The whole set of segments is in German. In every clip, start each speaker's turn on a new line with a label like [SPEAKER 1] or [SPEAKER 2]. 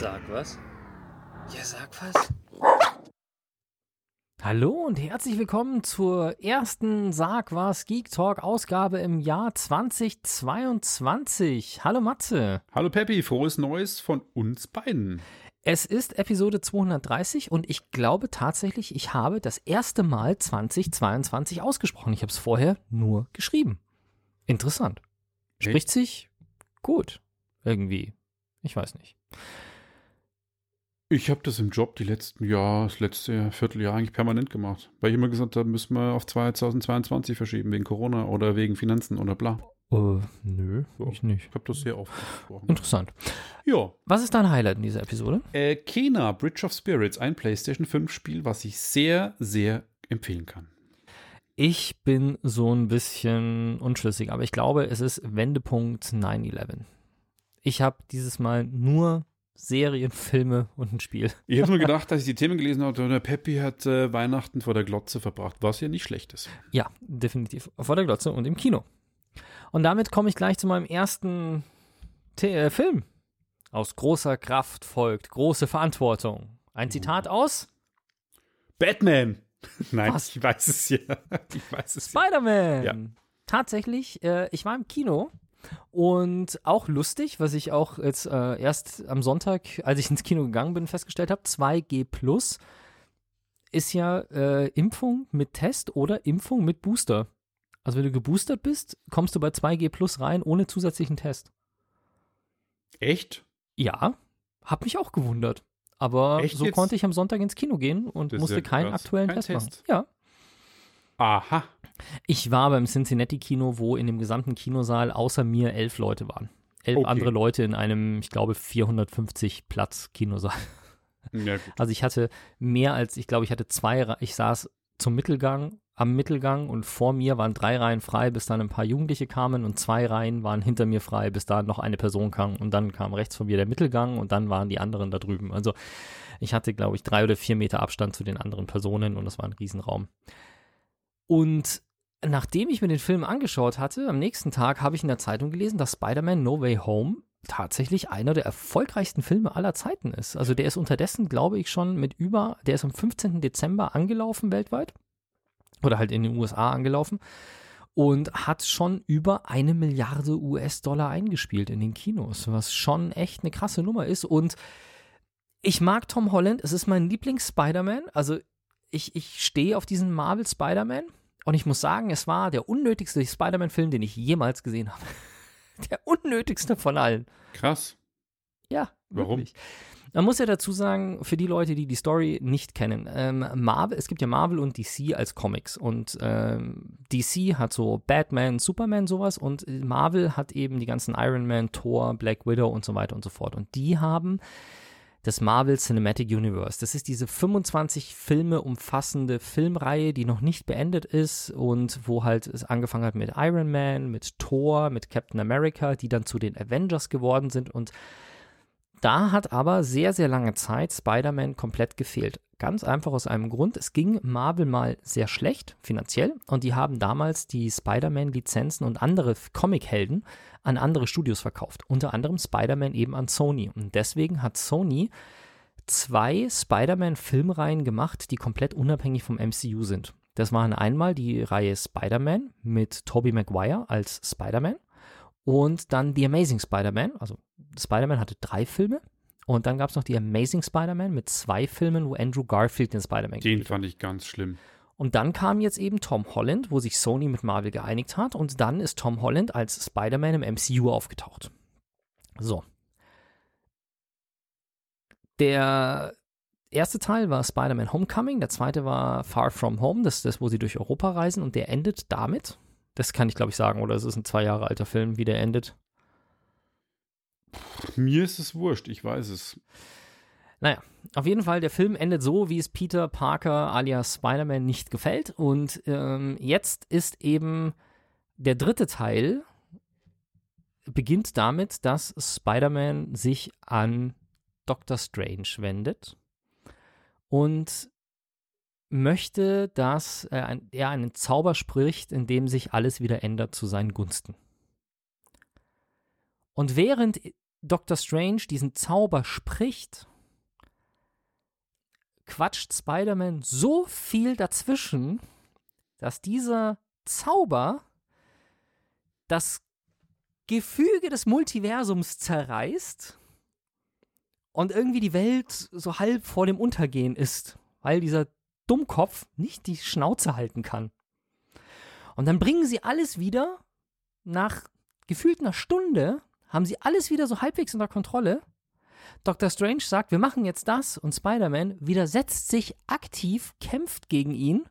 [SPEAKER 1] Sag was? Ja, sag was.
[SPEAKER 2] Hallo und herzlich willkommen zur ersten Sag was Geek Talk Ausgabe im Jahr 2022. Hallo Matze.
[SPEAKER 3] Hallo Peppi, frohes Neues von uns beiden.
[SPEAKER 2] Es ist Episode 230 und ich glaube tatsächlich, ich habe das erste Mal 2022 ausgesprochen. Ich habe es vorher nur geschrieben. Interessant. Spricht sich gut. Irgendwie. Ich weiß nicht.
[SPEAKER 3] Ich habe das im Job die letzten Jahr, das letzte Vierteljahr eigentlich permanent gemacht. Weil ich immer gesagt habe, müssen wir auf 2022 verschieben, wegen Corona oder wegen Finanzen oder bla.
[SPEAKER 2] Uh, nö,
[SPEAKER 3] So.
[SPEAKER 2] ich nicht.
[SPEAKER 3] Ich habe das sehr oft gesprochen.
[SPEAKER 2] Interessant.
[SPEAKER 3] Ja.
[SPEAKER 2] Was ist dein Highlight in dieser Episode?
[SPEAKER 3] Äh, Kena, Bridge of Spirits, ein PlayStation 5 Spiel, was ich sehr, sehr empfehlen kann.
[SPEAKER 2] Ich bin so ein bisschen unschlüssig, aber ich glaube, es ist Wendepunkt 9-11. Ich habe dieses Mal nur Serien, Filme und ein Spiel.
[SPEAKER 3] Ich habe nur gedacht, dass ich die Themen gelesen habe, der Peppi hat äh, Weihnachten vor der Glotze verbracht, was ja nicht schlecht ist.
[SPEAKER 2] Ja, definitiv. Vor der Glotze und im Kino. Und damit komme ich gleich zu meinem ersten The äh, Film. Aus großer Kraft folgt große Verantwortung. Ein Zitat aus
[SPEAKER 3] Batman! Nein,
[SPEAKER 2] Was?
[SPEAKER 3] ich weiß es ja. Ich weiß es.
[SPEAKER 2] Spider-Man.
[SPEAKER 3] Ja.
[SPEAKER 2] Tatsächlich, äh, ich war im Kino und auch lustig, was ich auch jetzt äh, erst am Sonntag, als ich ins Kino gegangen bin, festgestellt habe, 2G Plus ist ja äh, Impfung mit Test oder Impfung mit Booster. Also wenn du geboostert bist, kommst du bei 2G Plus rein ohne zusätzlichen Test.
[SPEAKER 3] Echt?
[SPEAKER 2] Ja, hab mich auch gewundert. Aber
[SPEAKER 3] Echt
[SPEAKER 2] so
[SPEAKER 3] jetzt?
[SPEAKER 2] konnte ich am Sonntag ins Kino gehen und
[SPEAKER 3] Das
[SPEAKER 2] musste
[SPEAKER 3] ja
[SPEAKER 2] keinen aktuellen
[SPEAKER 3] Kein
[SPEAKER 2] Test, machen.
[SPEAKER 3] Test.
[SPEAKER 2] Ja.
[SPEAKER 3] Aha.
[SPEAKER 2] Ich war beim Cincinnati-Kino, wo in dem gesamten Kinosaal außer mir elf Leute waren. Elf
[SPEAKER 3] Okay.
[SPEAKER 2] andere Leute in einem, ich glaube, 450 Platz Kinosaal.
[SPEAKER 3] Ja.
[SPEAKER 2] Also ich hatte mehr als, ich glaube, ich hatte zwei, ich saß zum Mittelgang, am Mittelgang und vor mir waren drei Reihen frei, bis dann ein paar Jugendliche kamen und zwei Reihen waren hinter mir frei, bis da noch eine Person kam und dann kam rechts von mir der Mittelgang und dann waren die anderen da drüben. Also ich hatte, glaube ich, drei oder vier Meter Abstand zu den anderen Personen und das war ein Riesenraum. Und nachdem ich mir den Film angeschaut hatte, am nächsten Tag habe ich in der Zeitung gelesen, dass Spider-Man No Way Home tatsächlich einer der erfolgreichsten Filme aller Zeiten ist. Also der ist unterdessen, glaube ich, schon mit über, der ist am 15. Dezember angelaufen weltweit oder halt in den USA angelaufen und hat schon über eine Milliarde US-Dollar eingespielt in den Kinos, was schon echt eine krasse Nummer ist. Und ich mag Tom Holland, es ist mein Lieblings-Spider-Man. Also ich, ich stehe auf diesen Marvel Spider-Man und ich muss sagen, es war der unnötigste Spider-Man-Film, den ich jemals gesehen habe. Der unnötigste von allen.
[SPEAKER 3] Krass.
[SPEAKER 2] Ja,
[SPEAKER 3] Warum?
[SPEAKER 2] wirklich. Man muss ja dazu sagen, für die Leute, die die Story nicht kennen, ähm, Marvel, es gibt ja Marvel und DC als Comics und ähm, DC hat so Batman, Superman sowas und Marvel hat eben die ganzen Iron Man, Thor, Black Widow und so weiter und so fort und die haben das Marvel Cinematic Universe. Das ist diese 25 Filme umfassende Filmreihe, die noch nicht beendet ist und wo halt es angefangen hat mit Iron Man, mit Thor, mit Captain America, die dann zu den Avengers geworden sind und da hat aber sehr, sehr lange Zeit Spider-Man komplett gefehlt. Ganz einfach aus einem Grund. Es ging Marvel mal sehr schlecht finanziell und die haben damals die Spider-Man-Lizenzen und andere Comic-Helden an andere Studios verkauft. Unter anderem Spider-Man eben an Sony. Und deswegen hat Sony zwei Spider-Man-Filmreihen gemacht, die komplett unabhängig vom MCU sind. Das waren einmal die Reihe Spider-Man mit Tobey Maguire als Spider-Man und dann The Amazing Spider-Man. Also Spider-Man hatte drei Filme. Und dann gab es noch die Amazing Spider-Man mit zwei Filmen, wo Andrew Garfield den Spider-Man
[SPEAKER 3] Den
[SPEAKER 2] gespielt hat.
[SPEAKER 3] fand ich ganz schlimm.
[SPEAKER 2] Und dann kam jetzt eben Tom Holland, wo sich Sony mit Marvel geeinigt hat. Und dann ist Tom Holland als Spider-Man im MCU aufgetaucht. So. Der erste Teil war Spider-Man Homecoming, der zweite war Far From Home, das ist das, wo sie durch Europa reisen. Und der endet damit. Das kann ich, glaube ich, sagen, oder es ist ein zwei Jahre alter Film, wie der endet.
[SPEAKER 3] Mir ist es wurscht, ich weiß es.
[SPEAKER 2] Naja, auf jeden Fall, der Film endet so, wie es Peter Parker alias Spider-Man nicht gefällt. Und ähm, jetzt ist eben der dritte Teil, beginnt damit, dass Spider-Man sich an Doctor Strange wendet und möchte, dass er einen Zauber spricht, in dem sich alles wieder ändert zu seinen Gunsten. Und während Dr. Strange diesen Zauber spricht, quatscht Spider-Man so viel dazwischen, dass dieser Zauber das Gefüge des Multiversums zerreißt und irgendwie die Welt so halb vor dem Untergehen ist, weil dieser Dummkopf nicht die Schnauze halten kann. Und dann bringen sie alles wieder, nach gefühlt einer Stunde, haben sie alles wieder so halbwegs unter Kontrolle. Dr. Strange sagt, wir machen jetzt das und Spider-Man widersetzt sich aktiv, kämpft gegen ihn,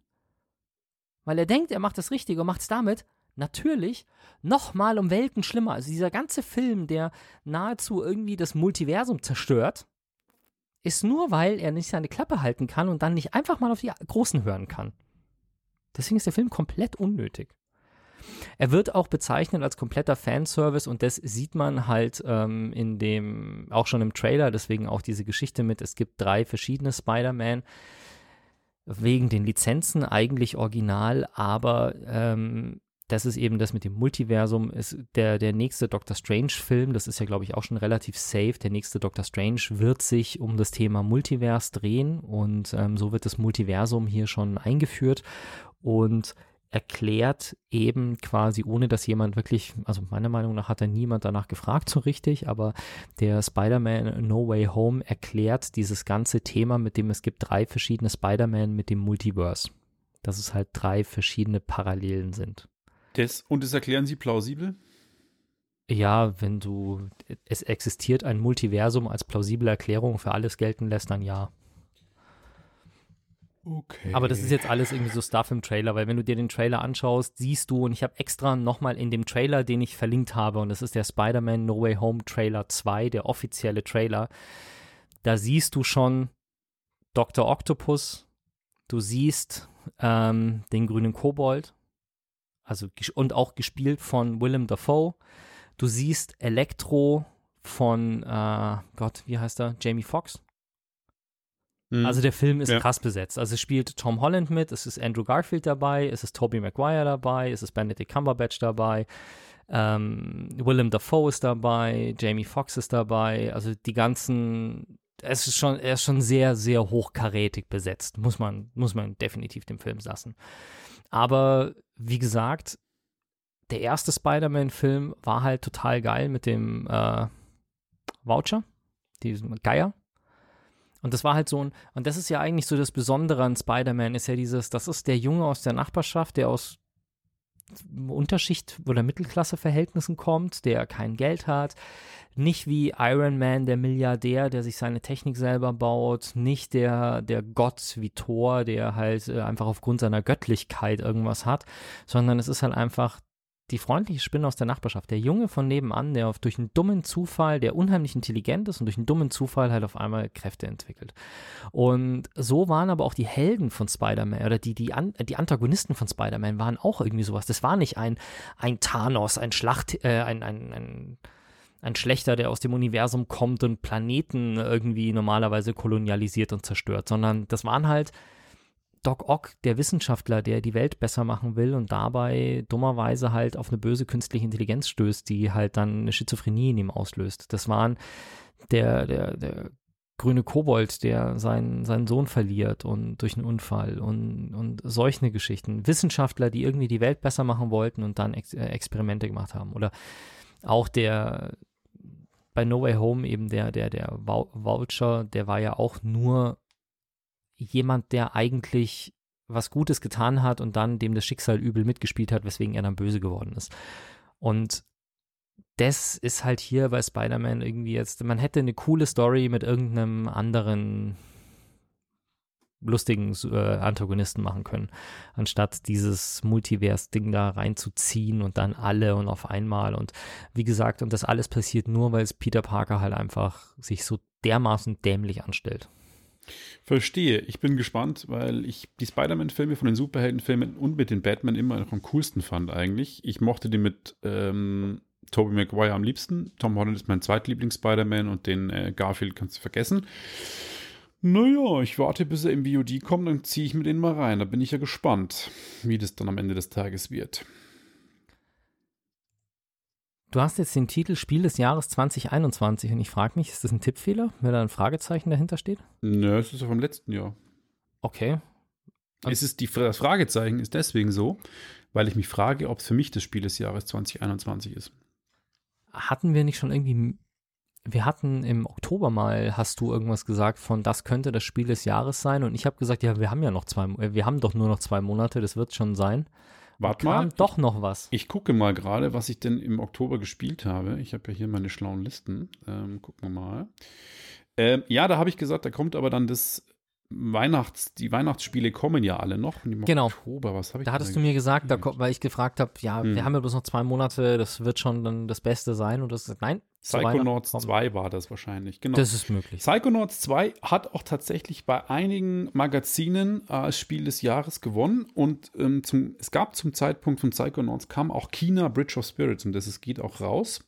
[SPEAKER 2] weil er denkt, er macht das Richtige und macht es damit natürlich nochmal um Welten schlimmer. Also dieser ganze Film, der nahezu irgendwie das Multiversum zerstört, ist nur, weil er nicht seine Klappe halten kann und dann nicht einfach mal auf die Großen hören kann. Deswegen ist der Film komplett unnötig. Er wird auch bezeichnet als kompletter Fanservice und das sieht man halt ähm, in dem, auch schon im Trailer, deswegen auch diese Geschichte mit, es gibt drei verschiedene Spider-Man wegen den Lizenzen eigentlich original, aber ähm, das ist eben das mit dem Multiversum. Ist der, der nächste Doctor Strange-Film, das ist ja, glaube ich, auch schon relativ safe. Der nächste Doctor Strange wird sich um das Thema Multivers drehen und ähm, so wird das Multiversum hier schon eingeführt und erklärt eben quasi, ohne dass jemand wirklich, also meiner Meinung nach hat da niemand danach gefragt so richtig, aber der Spider-Man No Way Home erklärt dieses ganze Thema, mit dem es gibt drei verschiedene Spider-Man mit dem Multiverse. Dass es halt drei verschiedene Parallelen sind.
[SPEAKER 3] Das, und das erklären Sie plausibel?
[SPEAKER 2] Ja, wenn du, es existiert ein Multiversum als plausible Erklärung für alles gelten lässt, dann ja.
[SPEAKER 3] Okay.
[SPEAKER 2] Aber das ist jetzt alles irgendwie so Stuff im Trailer, weil wenn du dir den Trailer anschaust, siehst du, und ich habe extra nochmal in dem Trailer, den ich verlinkt habe, und das ist der Spider-Man No Way Home Trailer 2, der offizielle Trailer, da siehst du schon Dr. Octopus, du siehst ähm, den grünen Kobold, also und auch gespielt von Willem Dafoe. Du siehst Elektro von äh, Gott, wie heißt er? Jamie Foxx.
[SPEAKER 3] Mhm.
[SPEAKER 2] Also der Film ist
[SPEAKER 3] Ja.
[SPEAKER 2] krass besetzt. Also es spielt Tom Holland mit, es ist Andrew Garfield dabei, es ist Tobey Maguire dabei, es ist Benedict Cumberbatch dabei, ähm, Willem Dafoe ist dabei, Jamie Foxx ist dabei. Also die ganzen, es ist schon, er ist schon sehr, sehr hochkarätig besetzt. Muss man, muss man definitiv dem Film lassen. Aber wie gesagt, der erste Spider-Man-Film war halt total geil mit dem äh, Voucher, diesem Geier. Und das war halt so ein, und das ist ja eigentlich so das Besondere an Spider-Man, ist ja dieses, das ist der Junge aus der Nachbarschaft, der aus Unterschicht- oder Mittelklasse-Verhältnissen kommt, der kein Geld hat, nicht wie Iron Man, der Milliardär, der sich seine Technik selber baut, nicht der, der Gott wie Thor, der halt äh, einfach aufgrund seiner Göttlichkeit irgendwas hat, sondern es ist halt einfach die freundliche Spinne aus der Nachbarschaft, der Junge von nebenan, der auf, durch einen dummen Zufall, der unheimlich intelligent ist und durch einen dummen Zufall halt auf einmal Kräfte entwickelt. Und so waren aber auch die Helden von Spider-Man oder die, die, An die Antagonisten von Spider-Man waren auch irgendwie sowas. Das war nicht ein, ein Thanos, ein Schlacht, äh, ein, ein, ein, ein Schlechter, der aus dem Universum kommt und Planeten irgendwie normalerweise kolonialisiert und zerstört, sondern das waren halt Doc Ock, der Wissenschaftler, der die Welt besser machen will und dabei dummerweise halt auf eine böse künstliche Intelligenz stößt, die halt dann eine Schizophrenie in ihm auslöst. Das waren der, der, der grüne Kobold, der seinen, seinen Sohn verliert und durch einen Unfall und, und solche Geschichten. Wissenschaftler, die irgendwie die Welt besser machen wollten und dann Ex äh, Experimente gemacht haben. Oder auch der bei No Way Home eben der, der, der Vou- Vulture, der war ja auch nur jemand, der eigentlich was Gutes getan hat und dann dem das Schicksal übel mitgespielt hat, weswegen er dann böse geworden ist. Und das ist halt hier bei Spider-Man irgendwie jetzt, man hätte eine coole Story mit irgendeinem anderen lustigen äh, Antagonisten machen können, anstatt dieses Multivers-Ding da reinzuziehen und dann alle und auf einmal und wie gesagt, und das alles passiert nur, weil es Peter Parker halt einfach sich so dermaßen dämlich anstellt.
[SPEAKER 3] Verstehe. Ich bin gespannt, weil ich die Spider-Man-Filme von den Superheldenfilmen und mit den Batman immer noch am coolsten fand eigentlich. Ich mochte die mit ähm, Tobey Maguire am liebsten. Tom Holland ist mein zweitlieblings-Spider-Man und den äh, Garfield kannst du vergessen. Naja, ich warte, bis er im VOD kommt, dann ziehe ich mir den mal rein. Da bin ich ja gespannt, wie das dann am Ende des Tages wird.
[SPEAKER 2] Du hast jetzt den Titel Spiel des Jahres 2021 und ich frage mich, ist das ein Tippfehler, wenn da ein Fragezeichen dahinter steht?
[SPEAKER 3] Nö, es ist ja vom letzten Jahr.
[SPEAKER 2] Okay. Und-
[SPEAKER 3] Es ist die, das Fragezeichen ist deswegen so, weil ich mich frage, ob es für mich das Spiel des Jahres 2021 ist.
[SPEAKER 2] Hatten wir nicht schon irgendwie. Wir hatten im Oktober mal, hast du irgendwas gesagt von, das könnte das Spiel des Jahres sein und ich habe gesagt, ja, wir haben ja noch zwei, äh, wir haben doch nur noch zwei Monate, das wird schon sein.
[SPEAKER 3] Warte mal,
[SPEAKER 2] doch noch was.
[SPEAKER 3] ich gucke mal gerade, was ich denn im Oktober gespielt habe. Ich habe ja hier meine schlauen Listen. Ähm, gucken wir mal. Ähm, ja, da habe ich gesagt, da kommt aber dann das Weihnachts, die Weihnachtsspiele kommen ja alle noch.
[SPEAKER 2] Genau.
[SPEAKER 3] Oktober, was habe ich
[SPEAKER 2] Da hattest du mir gesagt, da, weil ich gefragt habe, ja,
[SPEAKER 3] Hm.
[SPEAKER 2] wir haben ja bloß noch zwei Monate, das wird schon dann das Beste sein und das ist nein. zu Weihnachten
[SPEAKER 3] Psychonauts
[SPEAKER 2] kommt-
[SPEAKER 3] 2 war das wahrscheinlich. Genau.
[SPEAKER 2] Das ist möglich.
[SPEAKER 3] Psychonauts 2 hat auch tatsächlich bei einigen Magazinen äh, als Spiel des Jahres gewonnen und ähm, zum, es gab zum Zeitpunkt von Psychonauts kam auch China Bridge of Spirits und das es geht auch raus.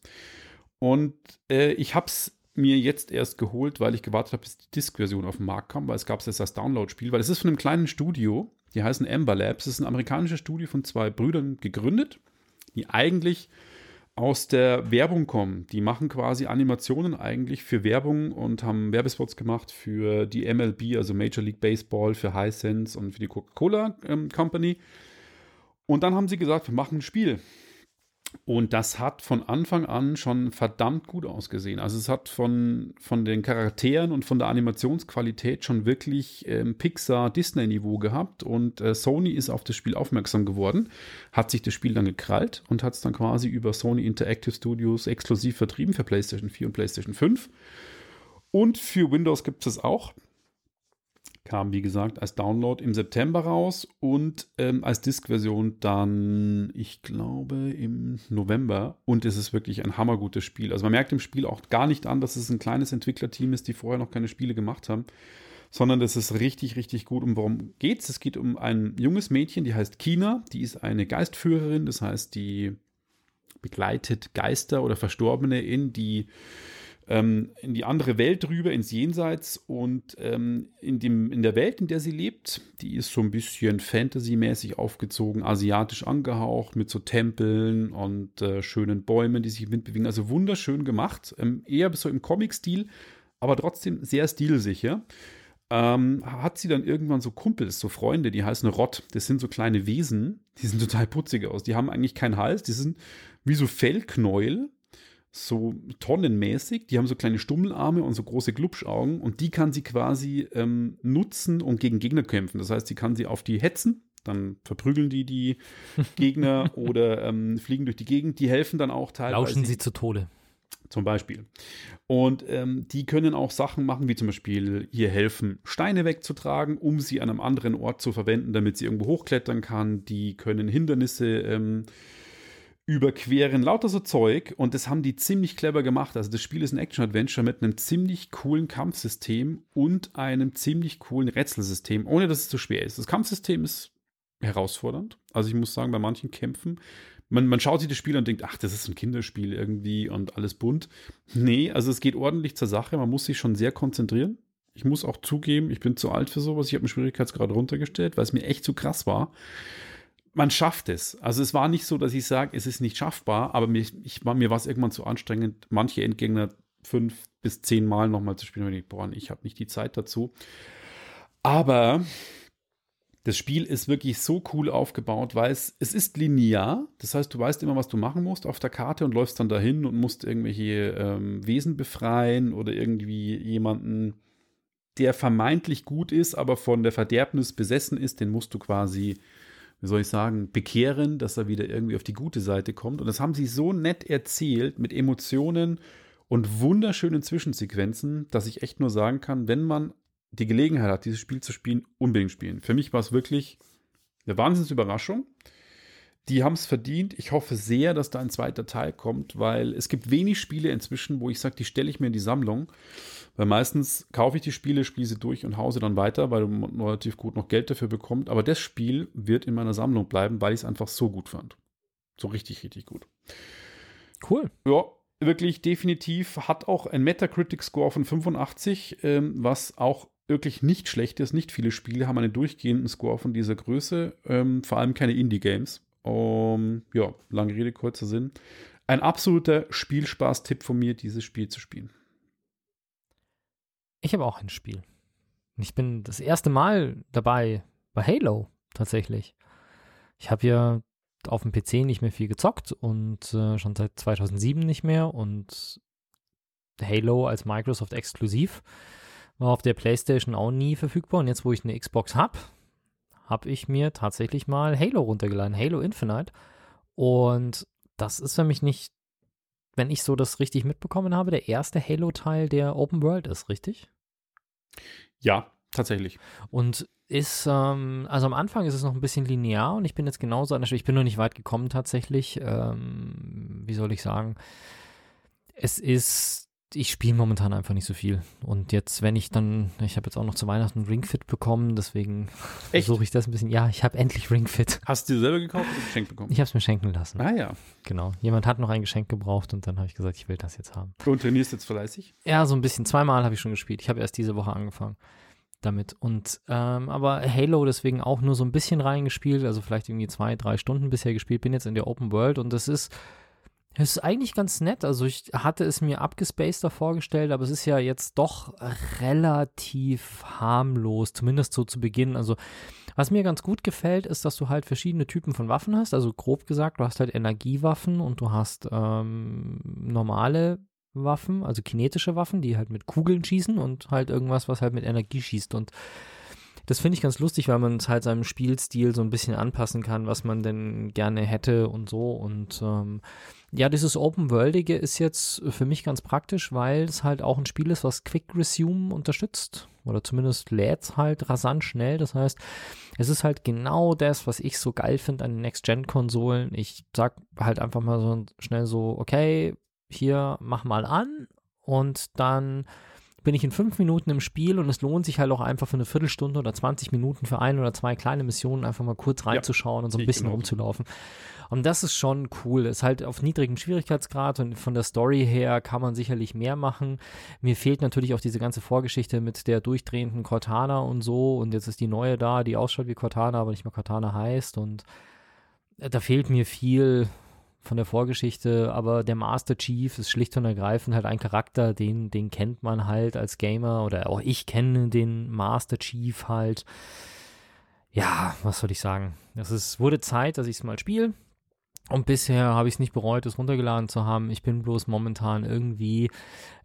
[SPEAKER 3] Und äh, ich habe es mir jetzt erst geholt, weil ich gewartet habe, bis die Disk-Version auf den Markt kam, weil es gab es jetzt als Download-Spiel, weil es ist von einem kleinen Studio, die heißen Amber Labs. Es ist ein amerikanisches Studio von zwei Brüdern gegründet, die eigentlich aus der Werbung kommen. Die machen quasi Animationen eigentlich für Werbung und haben Werbespots gemacht für die MLB, also Major League Baseball, für Hisense und für die Coca-Cola ähm, Company. Und dann haben sie gesagt, wir machen ein Spiel. Und das hat von Anfang an schon verdammt gut ausgesehen. Also es hat von, von den Charakteren und von der Animationsqualität schon wirklich ähm, Pixar-Disney-Niveau gehabt. Und äh, Sony ist auf das Spiel aufmerksam geworden, hat sich das Spiel dann gekrallt und hat es dann quasi über Sony Interactive Studios exklusiv vertrieben für PlayStation 4 und PlayStation 5. Und für Windows gibt es es auch. Kam, wie gesagt, als Download im September raus und ähm, als Disk-Version dann, ich glaube, im November. Und es ist wirklich ein hammergutes Spiel. Also man merkt im Spiel auch gar nicht an, dass es ein kleines Entwicklerteam ist, die vorher noch keine Spiele gemacht haben, sondern das ist richtig, richtig gut. Und worum geht's? Es geht um ein junges Mädchen, die heißt Kina. Die ist eine Geistführerin, das heißt, die begleitet Geister oder Verstorbene in die ähm, in die andere Welt rüber, ins Jenseits und ähm, in, dem, in der Welt, in der sie lebt, die ist so ein bisschen Fantasy-mäßig aufgezogen, asiatisch angehaucht, mit so Tempeln und äh, schönen Bäumen, die sich im Wind bewegen. Also wunderschön gemacht, ähm, eher so im Comic-Stil, aber trotzdem sehr stilsicher. Ähm, hat sie dann irgendwann so Kumpels, so Freunde, die heißen Rott. Das sind so kleine Wesen, die sind total putzig aus. Die haben eigentlich keinen Hals, die sind wie so Fellknäuel, so tonnenmäßig. Die haben so kleine Stummelarme und so große Glubschaugen und die kann sie quasi ähm, nutzen und gegen Gegner kämpfen. Das heißt, sie kann sie auf die hetzen, dann verprügeln die die Gegner oder ähm, fliegen durch die Gegend. Die helfen dann auch teilweise.
[SPEAKER 2] Lauschen sie zu Tode.
[SPEAKER 3] Zum Beispiel. Und ähm, die können auch Sachen machen, wie zum Beispiel hier helfen, Steine wegzutragen, um sie an einem anderen Ort zu verwenden, damit sie irgendwo hochklettern kann. Die können Hindernisse ähm, überqueren, lauter so Zeug. Und das haben die ziemlich clever gemacht. Also das Spiel ist ein Action-Adventure mit einem ziemlich coolen Kampfsystem und einem ziemlich coolen Rätselsystem, ohne dass es zu schwer ist. Das Kampfsystem ist herausfordernd. Also ich muss sagen, bei manchen Kämpfen man, man schaut sich das Spiel an und denkt, ach, das ist ein Kinderspiel irgendwie und alles bunt. Nee, also es geht ordentlich zur Sache. Man muss sich schon sehr konzentrieren. Ich muss auch zugeben, ich bin zu alt für sowas. Ich habe den Schwierigkeitsgrad runtergestellt, weil es mir echt zu krass war. Man schafft es. Also es war nicht so, dass ich sage, es ist nicht schaffbar, aber mir, ich, war- mir war es irgendwann zu anstrengend, manche Endgegner fünf bis zehn Mal nochmal zu spielen. Ich, boah, ich habe nicht die Zeit dazu. Aber das Spiel ist wirklich so cool aufgebaut, weil es, es ist linear. Das heißt, du weißt immer, was du machen musst auf der Karte und läufst dann dahin und musst irgendwelche ähm, Wesen befreien oder irgendwie jemanden, der vermeintlich gut ist, aber von der Verderbnis besessen ist, den musst du quasi, wie soll ich sagen, bekehren, dass er wieder irgendwie auf die gute Seite kommt. Und das haben sie so nett erzählt mit Emotionen und wunderschönen Zwischensequenzen, dass ich echt nur sagen kann, wenn man die Gelegenheit hat, dieses Spiel zu spielen, unbedingt spielen. Für mich war es wirklich eine Wahnsinnsüberraschung. Die haben es verdient. Ich hoffe sehr, dass da ein zweiter Teil kommt, weil es gibt wenig Spiele inzwischen, wo ich sage, die stelle ich mir in die Sammlung. Weil meistens kaufe ich die Spiele, spiele sie durch und hause dann weiter, weil man relativ gut noch Geld dafür bekommt. Aber das Spiel wird in meiner Sammlung bleiben, weil ich es einfach so gut fand. So richtig, richtig gut.
[SPEAKER 2] Cool.
[SPEAKER 3] Ja, wirklich definitiv. Hat auch ein Metacritic-Score von 85, ähm, was auch wirklich nicht schlecht ist. Nicht viele Spiele haben einen durchgehenden Score von dieser Größe, ähm, vor allem keine Indie-Games. Um, ja, lange Rede, kurzer Sinn. ein absoluter Spielspaß-Tipp von mir, dieses Spiel zu spielen.
[SPEAKER 2] Ich habe auch ein Spiel. Ich bin das erste Mal dabei bei Halo tatsächlich. Ich habe ja auf dem PC nicht mehr viel gezockt und äh, schon seit 2007 nicht mehr und Halo als Microsoft exklusiv war auf der PlayStation auch nie verfügbar und jetzt wo ich eine Xbox habe, habe ich mir tatsächlich mal Halo runtergeladen, Halo Infinite und das ist für mich nicht, wenn ich so das richtig mitbekommen habe, der erste Halo-Teil, der Open World ist, richtig?
[SPEAKER 3] Ja, tatsächlich.
[SPEAKER 2] Und ist, ähm, also am Anfang ist es noch ein bisschen linear und ich bin jetzt genauso an der Stelle, ich bin noch nicht weit gekommen tatsächlich. Ähm, wie soll ich sagen? Es ist ich spiele momentan einfach nicht so viel. Und jetzt, wenn ich dann, ich habe jetzt auch noch zu Weihnachten Ring Fit bekommen, deswegen versuche ich das ein bisschen. Ja, ich habe endlich Ring Fit.
[SPEAKER 3] Hast du dir selber gekauft oder geschenkt bekommen?
[SPEAKER 2] Ich habe es mir schenken lassen.
[SPEAKER 3] Ah ja.
[SPEAKER 2] Genau. Jemand hat noch ein Geschenk gebraucht und dann habe ich gesagt, ich will das jetzt haben.
[SPEAKER 3] Und trainierst jetzt fleißig?
[SPEAKER 2] Ja, so ein bisschen. Zweimal habe ich schon gespielt. Ich habe erst diese Woche angefangen damit. Und ähm, aber Halo deswegen auch nur so ein bisschen reingespielt, also vielleicht irgendwie zwei, drei Stunden bisher gespielt. Bin jetzt in der Open World und das ist es ist eigentlich ganz nett. Also ich hatte es mir abgespaceder vorgestellt, aber es ist ja jetzt doch relativ harmlos, zumindest so zu Beginn. Also was mir ganz gut gefällt, ist, dass du halt verschiedene Typen von Waffen hast. Also grob gesagt, du hast halt Energiewaffen und du hast ähm, normale Waffen, also kinetische Waffen, die halt mit Kugeln schießen und halt irgendwas, was halt mit Energie schießt. Und das finde ich ganz lustig, weil man es halt seinem Spielstil so ein bisschen anpassen kann, was man denn gerne hätte und so. Und ähm, ja, dieses Open-Worldige ist jetzt für mich ganz praktisch, weil es halt auch ein Spiel ist, was Quick Resume unterstützt. Oder zumindest lädt es halt rasant schnell. Das heißt, es ist halt genau das, was ich so geil finde an den Next-Gen-Konsolen. Ich sag halt einfach mal so schnell so, okay, hier mach mal an und dann bin ich in fünf Minuten im Spiel und es lohnt sich halt auch einfach für eine Viertelstunde oder 20 Minuten für ein oder zwei kleine Missionen einfach mal kurz reinzuschauen ja, und so ein bisschen genau. rumzulaufen. Und das ist schon cool. Ist halt auf niedrigem Schwierigkeitsgrad und von der Story her kann man sicherlich mehr machen. Mir fehlt natürlich auch diese ganze Vorgeschichte mit der durchdrehenden Cortana und so. Und jetzt ist die neue da, die ausschaut wie Cortana, aber nicht mehr Cortana heißt. Und da fehlt mir viel von der Vorgeschichte, aber der Master Chief ist schlicht und ergreifend halt ein Charakter, den, den kennt man halt als Gamer oder auch ich kenne den Master Chief halt. Ja, was soll ich sagen? Es ist, wurde Zeit, dass ich es mal spiele. Und bisher habe ich es nicht bereut, es runtergeladen zu haben. Ich bin bloß momentan irgendwie,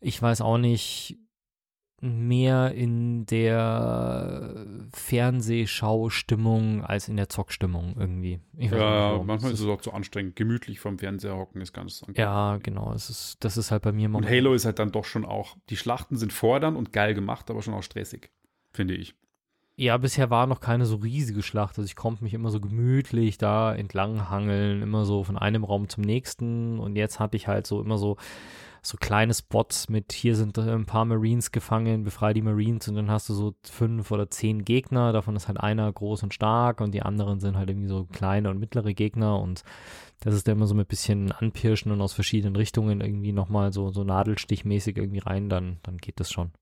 [SPEAKER 2] ich weiß auch nicht, mehr in der Fernsehschau-Stimmung als in der Zockstimmung irgendwie.
[SPEAKER 3] ja, nicht, manchmal ist es auch zu anstrengend. Gemütlich vom Fernseher hocken ist ganz angenehm.
[SPEAKER 2] Ja, genau. Es ist, das ist halt bei mir
[SPEAKER 3] momentan. Und Halo ist halt dann doch schon auch, die Schlachten sind fordernd und geil gemacht, aber schon auch stressig, finde ich.
[SPEAKER 2] Ja, bisher war noch keine so riesige Schlacht. Also ich konnte mich immer so gemütlich da entlang hangeln, immer so von einem Raum zum nächsten. Und jetzt hatte ich halt so immer so so kleine Spots mit, hier sind ein paar Marines gefangen, befreie die Marines und dann hast du so fünf oder zehn Gegner, davon ist halt einer groß und stark und die anderen sind halt irgendwie so kleine und mittlere Gegner und das ist dann immer so mit bisschen anpirschen und aus verschiedenen Richtungen irgendwie nochmal so, so nadelstichmäßig irgendwie rein, dann, dann geht das schon.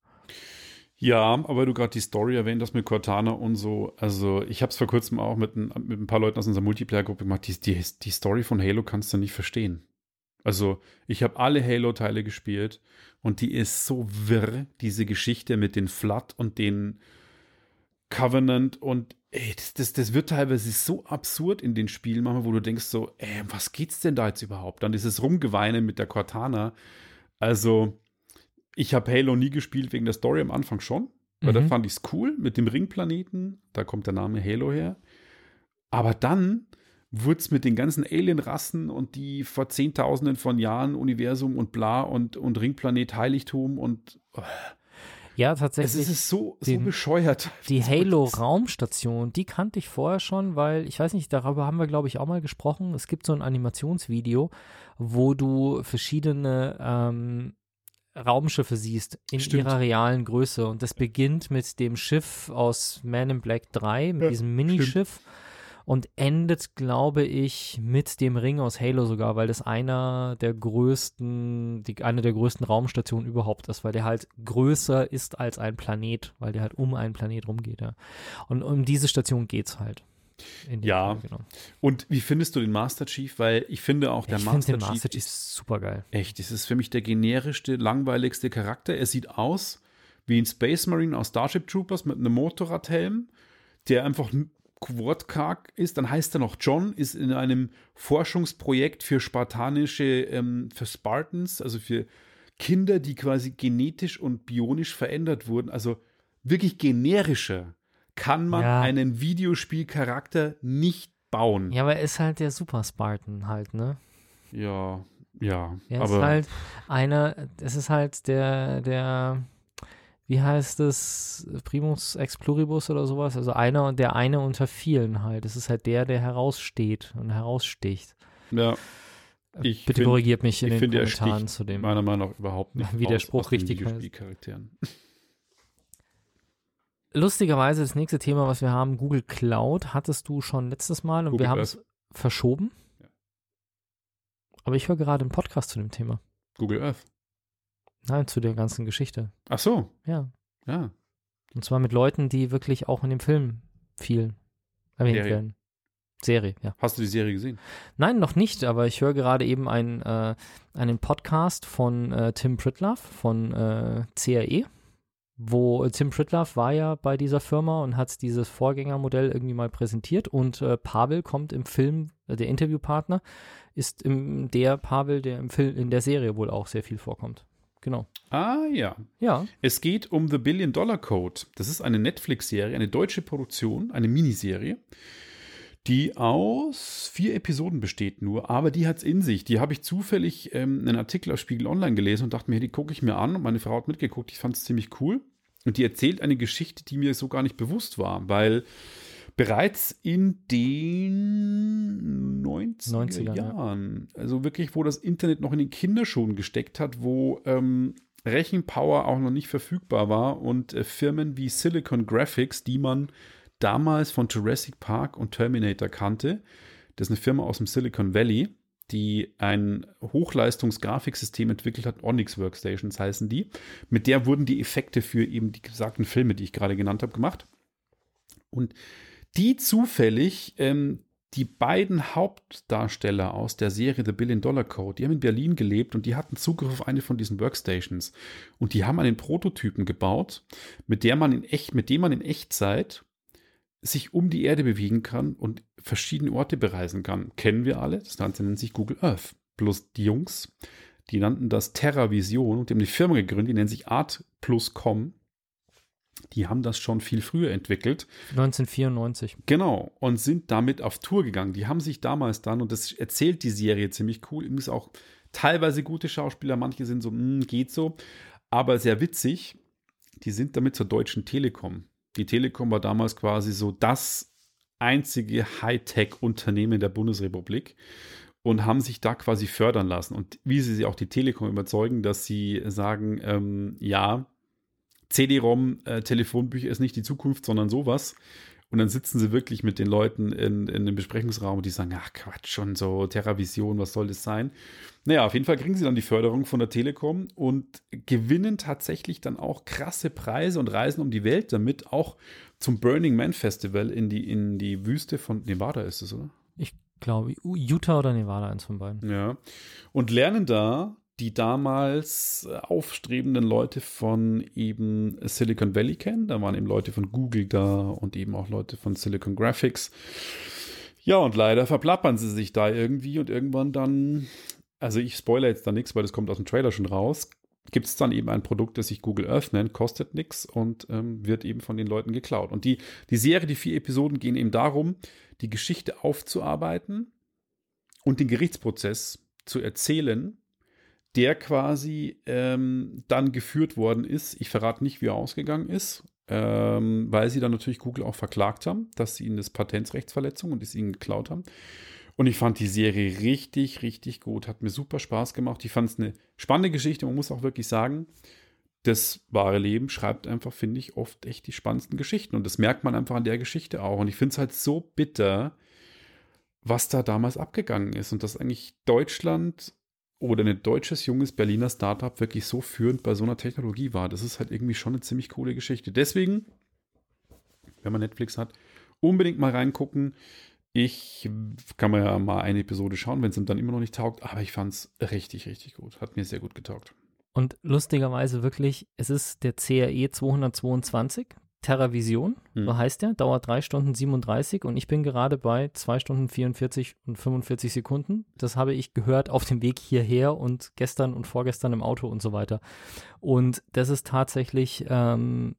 [SPEAKER 3] Ja, aber du gerade die Story erwähnt hast mit Cortana und so. Also, ich habe es vor kurzem auch mit ein, mit ein paar Leuten aus unserer Multiplayer-Gruppe gemacht. Die, die, die Story von Halo kannst du nicht verstehen. Also ich habe alle Halo-Teile gespielt und die ist so wirr, diese Geschichte mit den Flood und den Covenant und ey, das, das, das wird teilweise so absurd in den Spielen manchmal, wo du denkst so, ey, was geht's denn da jetzt überhaupt? Dann dieses Rumgeweine mit der Cortana. Also ich habe Halo nie gespielt wegen der Story am Anfang schon, weil mhm. da fand ich es cool mit dem Ringplaneten, da kommt der Name Halo her. Aber dann wurde es mit den ganzen Alien-Rassen und die vor Zehntausenden von Jahren Universum und bla und, und Ringplanet Heiligtum und oh.
[SPEAKER 2] ja, tatsächlich.
[SPEAKER 3] Es ist so, den, so bescheuert.
[SPEAKER 2] Die Halo-Raumstation, die kannte ich vorher schon, weil, ich weiß nicht, darüber haben wir, glaube ich, auch mal gesprochen. Es gibt so ein Animationsvideo, wo du verschiedene ähm, Raumschiffe siehst in Stimmt. ihrer realen Größe. Und das beginnt mit dem Schiff aus Man in Black 3, mit ja, diesem Minischiff. Stimmt und endet, glaube ich, mit dem Ring aus Halo sogar, weil das einer der größten, die, eine der größten Raumstationen überhaupt ist, weil der halt größer ist als ein Planet, weil der halt um einen Planet rumgeht. Ja. Und um diese Station geht's halt. In dem
[SPEAKER 3] Ja.
[SPEAKER 2] Fall, genau.
[SPEAKER 3] Und wie findest du den Master Chief? Weil ich finde auch, der
[SPEAKER 2] ich finde
[SPEAKER 3] Master,
[SPEAKER 2] den Master
[SPEAKER 3] Chief
[SPEAKER 2] Chief
[SPEAKER 3] ist
[SPEAKER 2] super geil.
[SPEAKER 3] echt, das ist für mich der generischste, langweiligste Charakter. Er sieht aus wie ein Space Marine aus Starship Troopers mit einem Motorradhelm, der einfach wortkarg ist. Dann heißt er noch John, ist in einem Forschungsprojekt für spartanische, ähm, für Spartans, also für Kinder, die quasi genetisch und bionisch verändert wurden. Also wirklich generischer kann man
[SPEAKER 2] Ja.
[SPEAKER 3] einen Videospielcharakter nicht bauen.
[SPEAKER 2] Ja, aber er ist halt der Super Spartan halt, ne?
[SPEAKER 3] Ja, ja.
[SPEAKER 2] Er
[SPEAKER 3] aber
[SPEAKER 2] ist halt einer, es ist halt der, der, wie heißt es, Primus ex pluribus oder sowas, also einer, der eine unter vielen halt. Es ist halt der, der heraussteht und heraussticht.
[SPEAKER 3] ja,
[SPEAKER 2] Äh,
[SPEAKER 3] Ich
[SPEAKER 2] Bitte
[SPEAKER 3] find-
[SPEAKER 2] korrigiert mich in den
[SPEAKER 3] finde, er
[SPEAKER 2] Kommentaren zu dem.
[SPEAKER 3] meiner Meinung nach überhaupt nicht
[SPEAKER 2] Wie der Spruch richtig heißt. Lustigerweise das nächste Thema, was wir haben, Google Cloud, hattest du schon letztes Mal und
[SPEAKER 3] Google
[SPEAKER 2] wir haben es verschoben.
[SPEAKER 3] Ja.
[SPEAKER 2] Aber ich höre gerade einen Podcast zu dem Thema.
[SPEAKER 3] Google Earth.
[SPEAKER 2] Nein, zu der ganzen Geschichte.
[SPEAKER 3] Ach so,
[SPEAKER 2] Ja.
[SPEAKER 3] ja.
[SPEAKER 2] Und zwar mit Leuten, die wirklich auch in dem Film viel erwähnt
[SPEAKER 3] Serie.
[SPEAKER 2] werden. Serie, ja.
[SPEAKER 3] Hast du die Serie gesehen?
[SPEAKER 2] Nein, noch nicht, aber ich höre gerade eben einen, äh, einen Podcast von äh, Tim Pritloff von äh, CRE, wo äh, Tim Pritloff war ja bei dieser Firma und hat dieses Vorgängermodell irgendwie mal präsentiert und äh, Pavel kommt im Film, äh, der Interviewpartner, ist im, der Pavel, der im Film, in der Serie wohl auch sehr viel vorkommt. Genau.
[SPEAKER 3] Ah ja.
[SPEAKER 2] Ja.
[SPEAKER 3] Es geht um The Billion Dollar Code. Das ist eine Netflix-Serie, eine deutsche Produktion, eine Miniserie, die aus vier Episoden besteht nur, aber die hat es in sich. Die habe ich zufällig ähm, einen Artikel auf Spiegel Online gelesen und dachte mir, die gucke ich mir an und meine Frau hat mitgeguckt. Ich fand es ziemlich cool. Und die erzählt eine Geschichte, die mir so gar nicht bewusst war, weil bereits in den 90er,
[SPEAKER 2] 90er, ja.
[SPEAKER 3] Jahren, also wirklich, wo das Internet noch in den Kinderschuhen gesteckt hat, wo ähm, Rechenpower auch noch nicht verfügbar war und äh, Firmen wie Silicon Graphics, die man damals von Jurassic Park und Terminator kannte, das ist eine Firma aus dem Silicon Valley, die ein Hochleistungs-Grafiksystem entwickelt hat, Onyx Workstations heißen die. Mit der wurden die Effekte für eben die gesagten Filme, die ich gerade genannt habe, gemacht. Und die zufällig, ähm, die beiden Hauptdarsteller aus der Serie The Billion Dollar Code, die haben in Berlin gelebt und die hatten Zugriff auf eine von diesen Workstations. Und die haben einen Prototypen gebaut, mit der man in echt, mit dem man in Echtzeit sich um die Erde bewegen kann und verschiedene Orte bereisen kann. Kennen wir alle. Das Ganze nennt sich Google Earth. Bloß die Jungs, die nannten das TerraVision und die haben die Firma gegründet, die nennt sich Art Plus Com. Die haben das schon viel früher entwickelt.
[SPEAKER 2] 1994.
[SPEAKER 3] Genau, und sind damit auf Tour gegangen. Die haben sich damals dann, und das erzählt die Serie ziemlich cool, übrigens auch teilweise gute Schauspieler, manche sind so, hm, geht so, aber sehr witzig, die sind damit zur Deutschen Telekom. Die Telekom war damals quasi so das einzige Hightech-Unternehmen der Bundesrepublik und haben sich da quasi fördern lassen. Und wie sie sie auch die Telekom überzeugen, dass sie sagen, ähm, ja, CD-ROM, äh, Telefonbücher ist nicht die Zukunft, sondern sowas. Und dann sitzen sie wirklich mit den Leuten in, in dem Besprechungsraum und die sagen, ach Quatsch, schon so Terravision, was soll das sein? Naja, auf jeden Fall kriegen sie dann die Förderung von der Telekom und gewinnen tatsächlich dann auch krasse Preise und reisen um die Welt damit, auch zum Burning Man Festival in die, in die Wüste von Nevada ist es, oder?
[SPEAKER 2] Ich glaube, Utah oder Nevada, eins von beiden.
[SPEAKER 3] Ja. Und lernen da die damals äh, aufstrebenden Leute von eben Silicon Valley kennen. Da waren eben Leute von Google da und eben auch Leute von Silicon Graphics. Ja, und leider verplappern sie sich da irgendwie und irgendwann dann, also ich spoilere jetzt da nichts, weil das kommt aus dem Trailer schon raus, gibt es dann eben ein Produkt, das sich Google Earth kostet nichts und ähm, wird eben von den Leuten geklaut. Und die, die Serie, die vier Episoden gehen eben darum, die Geschichte aufzuarbeiten und den Gerichtsprozess zu erzählen, der quasi ähm, dann geführt worden ist. Ich verrate nicht, wie er ausgegangen ist, ähm, weil sie dann natürlich Google auch verklagt haben, dass sie ihnen das Patentsrechtsverletzung und es ihnen geklaut haben. Und ich fand die Serie richtig, richtig gut. Hat mir super Spaß gemacht. Ich fand es eine spannende Geschichte. Man muss auch wirklich sagen, das wahre Leben schreibt einfach, finde ich, oft echt die spannendsten Geschichten. Und das merkt man einfach an der Geschichte auch. Und ich finde es halt so bitter, was da damals abgegangen ist. Und dass eigentlich Deutschland oder ein deutsches, junges Berliner Startup wirklich so führend bei so einer Technologie war. Das ist halt irgendwie schon eine ziemlich coole Geschichte. Deswegen, wenn man Netflix hat, unbedingt mal reingucken. Ich kann mir ja mal eine Episode schauen, wenn es ihm dann immer noch nicht taugt, aber ich fand es richtig, richtig gut. Hat mir sehr gut getaugt.
[SPEAKER 2] Und lustigerweise wirklich, es ist der CRE 222, TerraVision,
[SPEAKER 3] Hm.
[SPEAKER 2] so heißt der, dauert 3 Stunden 37 und ich bin gerade bei 2 Stunden 44 und 45 Sekunden. Das habe ich gehört auf dem Weg hierher und gestern und vorgestern im Auto und so weiter. Und das ist tatsächlich, ähm,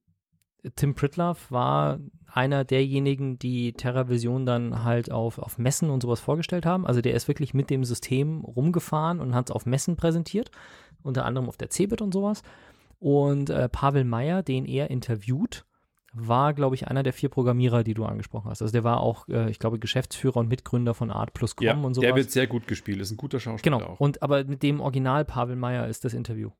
[SPEAKER 2] Tim Pritlove war einer derjenigen, die TerraVision dann halt auf, auf Messen und sowas vorgestellt haben. Also der ist wirklich mit dem System rumgefahren und hat es auf Messen präsentiert, unter anderem auf der CeBIT und sowas. Und äh, Pavel Meyer, den er interviewt, war, glaube ich, einer der vier Programmierer, die du angesprochen hast. Also der war auch, äh, ich glaube, Geschäftsführer und Mitgründer von Art plus Com
[SPEAKER 3] Ja,
[SPEAKER 2] und sowas.
[SPEAKER 3] der wird sehr gut gespielt, ist ein guter Schauspieler
[SPEAKER 2] genau.
[SPEAKER 3] auch.
[SPEAKER 2] Und aber mit dem Original Pavel Meyer ist das Interview.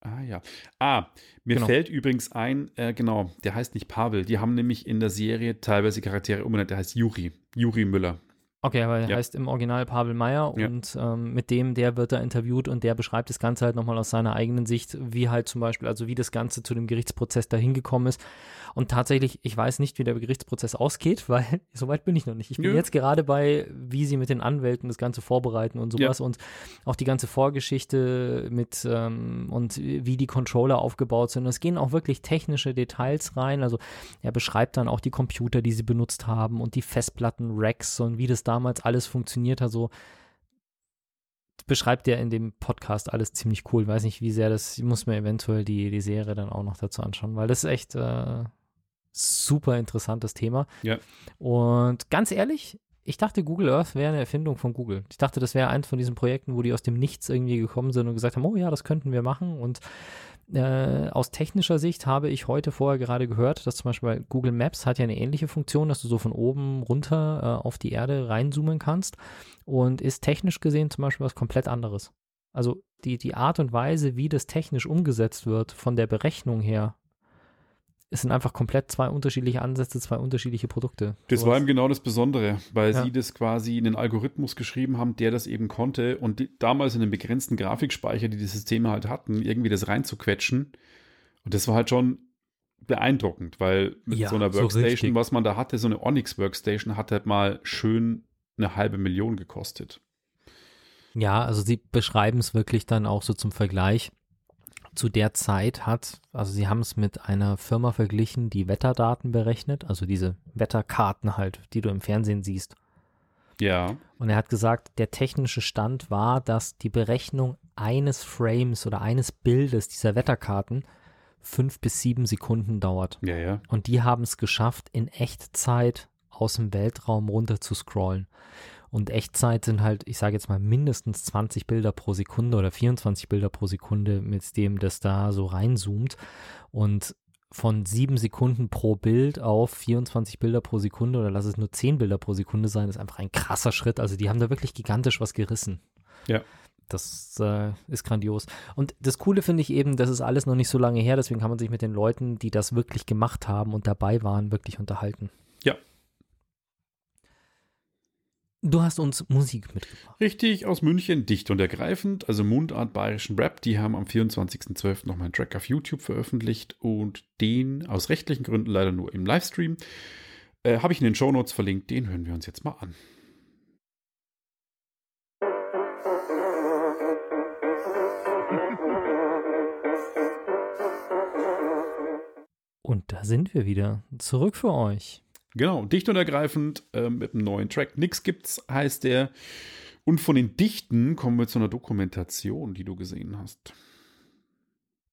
[SPEAKER 3] Ah ja. Ah, mir
[SPEAKER 2] Genau.
[SPEAKER 3] fällt übrigens ein, äh, genau, der heißt nicht Pavel. Die haben nämlich in der Serie teilweise Charaktere umbenannt. Der heißt Juri. Juri Müller.
[SPEAKER 2] Okay, aber er
[SPEAKER 3] Ja.
[SPEAKER 2] heißt im Original Pavel Meyer
[SPEAKER 3] Ja.
[SPEAKER 2] und ähm, mit dem, der wird da interviewt und der beschreibt das Ganze halt nochmal aus seiner eigenen Sicht, wie halt zum Beispiel, also wie das Ganze zu dem Gerichtsprozess dahin gekommen ist. Und tatsächlich, ich weiß nicht, wie der Gerichtsprozess ausgeht, weil soweit bin ich noch nicht. Ich bin
[SPEAKER 3] Nö.
[SPEAKER 2] jetzt gerade bei, wie sie mit den Anwälten das Ganze vorbereiten und sowas und auch die ganze Vorgeschichte mit ähm, und wie die Controller aufgebaut sind. Es gehen auch wirklich technische Details rein. Also er beschreibt dann auch die Computer, die sie benutzt haben und die Festplatten-Racks und wie das damals alles funktioniert hat. So beschreibt er in dem Podcast alles ziemlich cool. Weiß nicht, wie sehr das, ich muss mir eventuell die, die Serie dann auch noch dazu anschauen, weil das ist echt äh, super interessantes Thema.
[SPEAKER 3] Ja.
[SPEAKER 2] Und ganz ehrlich, ich dachte, Google Earth wäre eine Erfindung von Google. Ich dachte, das wäre eins von diesen Projekten, wo die aus dem Nichts irgendwie gekommen sind und gesagt haben, oh ja, das könnten wir machen. Und äh, aus technischer Sicht habe ich heute vorher gerade gehört, dass zum Beispiel bei Google Maps hat ja eine ähnliche Funktion, dass du so von oben runter äh, auf die Erde reinzoomen kannst und ist technisch gesehen zum Beispiel was komplett anderes. Also die, die Art und Weise, wie das technisch umgesetzt wird, von der Berechnung her, es sind einfach komplett zwei unterschiedliche Ansätze, zwei unterschiedliche Produkte.
[SPEAKER 3] Das
[SPEAKER 2] Sowas-
[SPEAKER 3] war eben genau das Besondere, weil
[SPEAKER 2] Ja.
[SPEAKER 3] sie das quasi in einen Algorithmus geschrieben haben, der das eben konnte und die, damals in den begrenzten Grafikspeicher, die die Systeme halt hatten, irgendwie das reinzuquetschen. Und das war halt schon beeindruckend, weil mit
[SPEAKER 2] Ja,
[SPEAKER 3] so einer
[SPEAKER 2] so
[SPEAKER 3] Workstation,
[SPEAKER 2] richtig.
[SPEAKER 3] was man da hatte, so eine Onyx Workstation, hat halt mal schön eine halbe Million gekostet.
[SPEAKER 2] Ja, also sie beschreiben es wirklich dann auch so zum Vergleich. Zu der Zeit hat, also sie haben es mit einer Firma verglichen, die Wetterdaten berechnet, also diese Wetterkarten halt, die du im Fernsehen siehst.
[SPEAKER 3] Ja,
[SPEAKER 2] Und er hat gesagt, der technische Stand war, dass die Berechnung eines Frames oder eines Bildes dieser Wetterkarten fünf bis sieben Sekunden dauert.
[SPEAKER 3] ja, ja.
[SPEAKER 2] Und die haben es geschafft, in Echtzeit aus dem Weltraum runter zu scrollen. Und Echtzeit sind halt, ich sage jetzt mal, mindestens 20 Bilder pro Sekunde oder 24 Bilder pro Sekunde, mit dem das da so reinzoomt. Und von sieben Sekunden pro Bild auf 24 Bilder pro Sekunde oder lass es nur 10 Bilder pro Sekunde sein, ist einfach ein krasser Schritt. Also die haben da wirklich gigantisch was gerissen.
[SPEAKER 3] Ja.
[SPEAKER 2] Das äh, ist grandios. Und das Coole finde ich eben, das ist alles noch nicht so lange her, deswegen kann man sich mit den Leuten, die das wirklich gemacht haben und dabei waren, wirklich unterhalten.
[SPEAKER 3] Ja.
[SPEAKER 2] Du hast uns Musik mitgebracht.
[SPEAKER 3] Richtig, aus München, dicht und ergreifend, also Mundart bayerischen Rap. Die haben am 24.12. nochmal einen Track auf YouTube veröffentlicht und den aus rechtlichen Gründen leider nur im Livestream. Äh, Habe ich in den Shownotes verlinkt, den hören wir uns jetzt mal an.
[SPEAKER 2] Und da sind wir wieder. Zurück für euch.
[SPEAKER 3] Genau, dicht und ergreifend äh, mit einem neuen Track. Nix gibt's, heißt der. Und von den Dichten kommen wir zu einer Dokumentation, die du gesehen hast.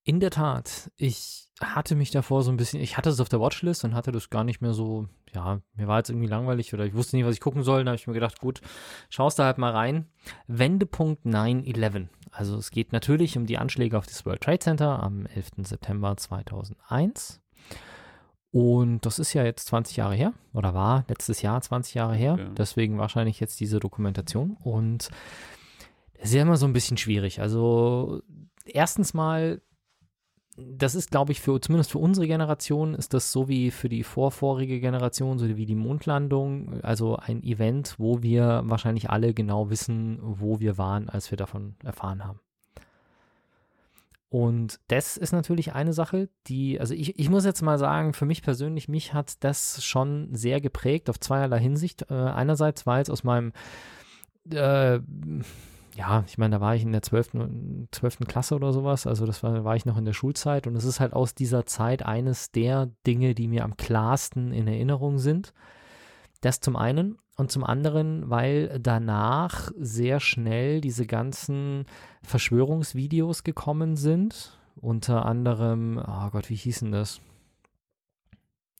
[SPEAKER 2] In der Tat, ich hatte mich davor so ein bisschen, ich hatte es auf der Watchlist und hatte das gar nicht mehr so, ja, mir war jetzt irgendwie langweilig oder ich wusste nicht, was ich gucken soll. Da habe ich mir gedacht, gut, schaust da halt mal rein. Wendepunkt 9-11. Also es geht natürlich um die Anschläge auf das World Trade Center am 11. September 2001. Und das ist ja jetzt 20 Jahre her oder war letztes Jahr 20 Jahre her.
[SPEAKER 3] Ja.
[SPEAKER 2] Deswegen wahrscheinlich jetzt diese Dokumentation. Und das ist ja immer so ein bisschen schwierig. Also erstens mal das ist, glaube ich, für zumindest für unsere Generation ist das so wie für die vorvorige Generation, so wie die Mondlandung, also ein Event, wo wir wahrscheinlich alle genau wissen, wo wir waren, als wir davon erfahren haben. Und das ist natürlich eine Sache, die, also ich, ich muss jetzt mal sagen, für mich persönlich, mich hat das schon sehr geprägt auf zweierlei Hinsicht. Äh, einerseits, weil es aus meinem, äh, ja, ich meine, da war ich in der 12. 12. Klasse oder sowas, also das war, war ich noch in der Schulzeit und es ist halt aus dieser Zeit eines der Dinge, die mir am klarsten in Erinnerung sind. Das zum einen und zum anderen, weil danach sehr schnell diese ganzen Verschwörungsvideos gekommen sind. Unter anderem, oh Gott, wie hießen das?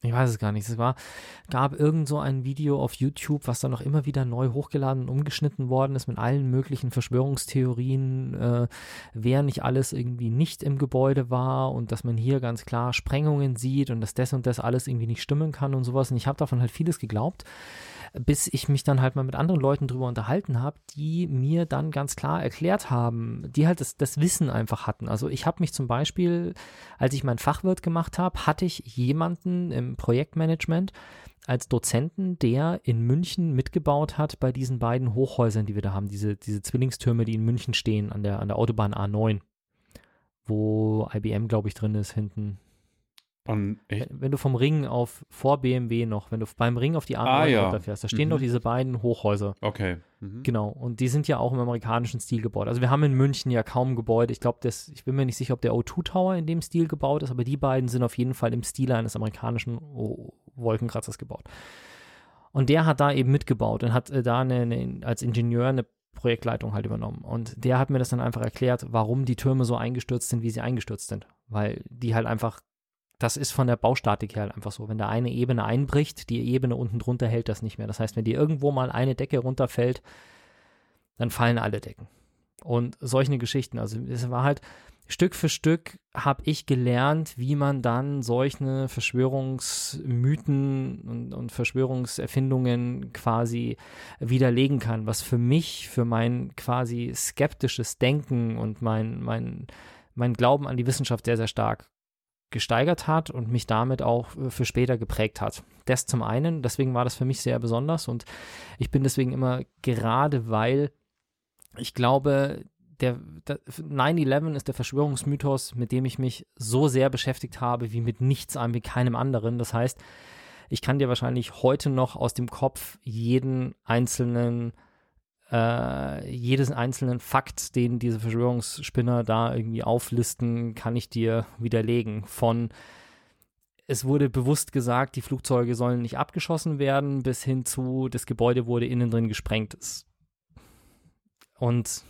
[SPEAKER 2] Ich weiß es gar nicht. Es war, gab irgend so ein Video auf YouTube, was dann noch immer wieder neu hochgeladen und umgeschnitten worden ist mit allen möglichen Verschwörungstheorien, äh, wer nicht alles irgendwie nicht im Gebäude war und dass man hier ganz klar Sprengungen sieht und dass das und das alles irgendwie nicht stimmen kann und sowas. Und ich habe davon halt vieles geglaubt bis ich mich dann halt mal mit anderen Leuten drüber unterhalten habe, die mir dann ganz klar erklärt haben, die halt das, das Wissen einfach hatten. Also ich habe mich zum Beispiel, als ich mein Fachwirt gemacht habe, hatte ich jemanden im Projektmanagement als Dozenten, der in München mitgebaut hat bei diesen beiden Hochhäusern, die wir da haben, diese, diese Zwillingstürme, die in München stehen, an der, an der Autobahn A9, wo IBM, glaube ich, drin ist, hinten.
[SPEAKER 3] Und
[SPEAKER 2] wenn, wenn, du vom Ring auf, vor BMW noch, wenn du beim Ring auf die A9
[SPEAKER 3] ah, ja.
[SPEAKER 2] runterfährst, da stehen mhm. doch diese beiden Hochhäuser.
[SPEAKER 3] Okay.
[SPEAKER 2] Mhm. Genau, und die sind ja auch im amerikanischen Stil gebaut. Also wir haben in München ja kaum Gebäude. Ich glaube, ich bin mir nicht sicher, ob der O2 Tower in dem Stil gebaut ist, aber die beiden sind auf jeden Fall im Stil eines amerikanischen Wolkenkratzers gebaut. Und der hat da eben mitgebaut und hat äh, da eine, eine, als Ingenieur eine Projektleitung halt übernommen. Und der hat mir das dann einfach erklärt, warum die Türme so eingestürzt sind, wie sie eingestürzt sind. Weil die halt einfach das ist von der Baustatik her halt einfach so. Wenn da eine Ebene einbricht, die Ebene unten drunter hält das nicht mehr. Das heißt, wenn dir irgendwo mal eine Decke runterfällt, dann fallen alle Decken. Und solche Geschichten. Also es war halt Stück für Stück habe ich gelernt, wie man dann solche Verschwörungsmythen und, und Verschwörungserfindungen quasi widerlegen kann, was für mich, für mein quasi skeptisches Denken und mein, mein, mein Glauben an die Wissenschaft sehr, sehr stark gesteigert hat und mich damit auch äh, für später geprägt hat. Das zum einen, deswegen war das für mich sehr besonders und ich bin deswegen immer gerade, weil ich glaube, der, der 9-11 ist der Verschwörungsmythos, mit dem ich mich so sehr beschäftigt habe, wie mit nichts an, wie keinem anderen. Das heißt, ich kann dir wahrscheinlich heute noch aus dem Kopf jeden einzelnen äh, jedes einzelnen Fakt, den diese Verschwörungsspinner da irgendwie auflisten, kann ich dir widerlegen. Von es wurde bewusst gesagt, die Flugzeuge sollen nicht abgeschossen werden, bis hin zu, das Gebäude wurde innen drin gesprengt. Und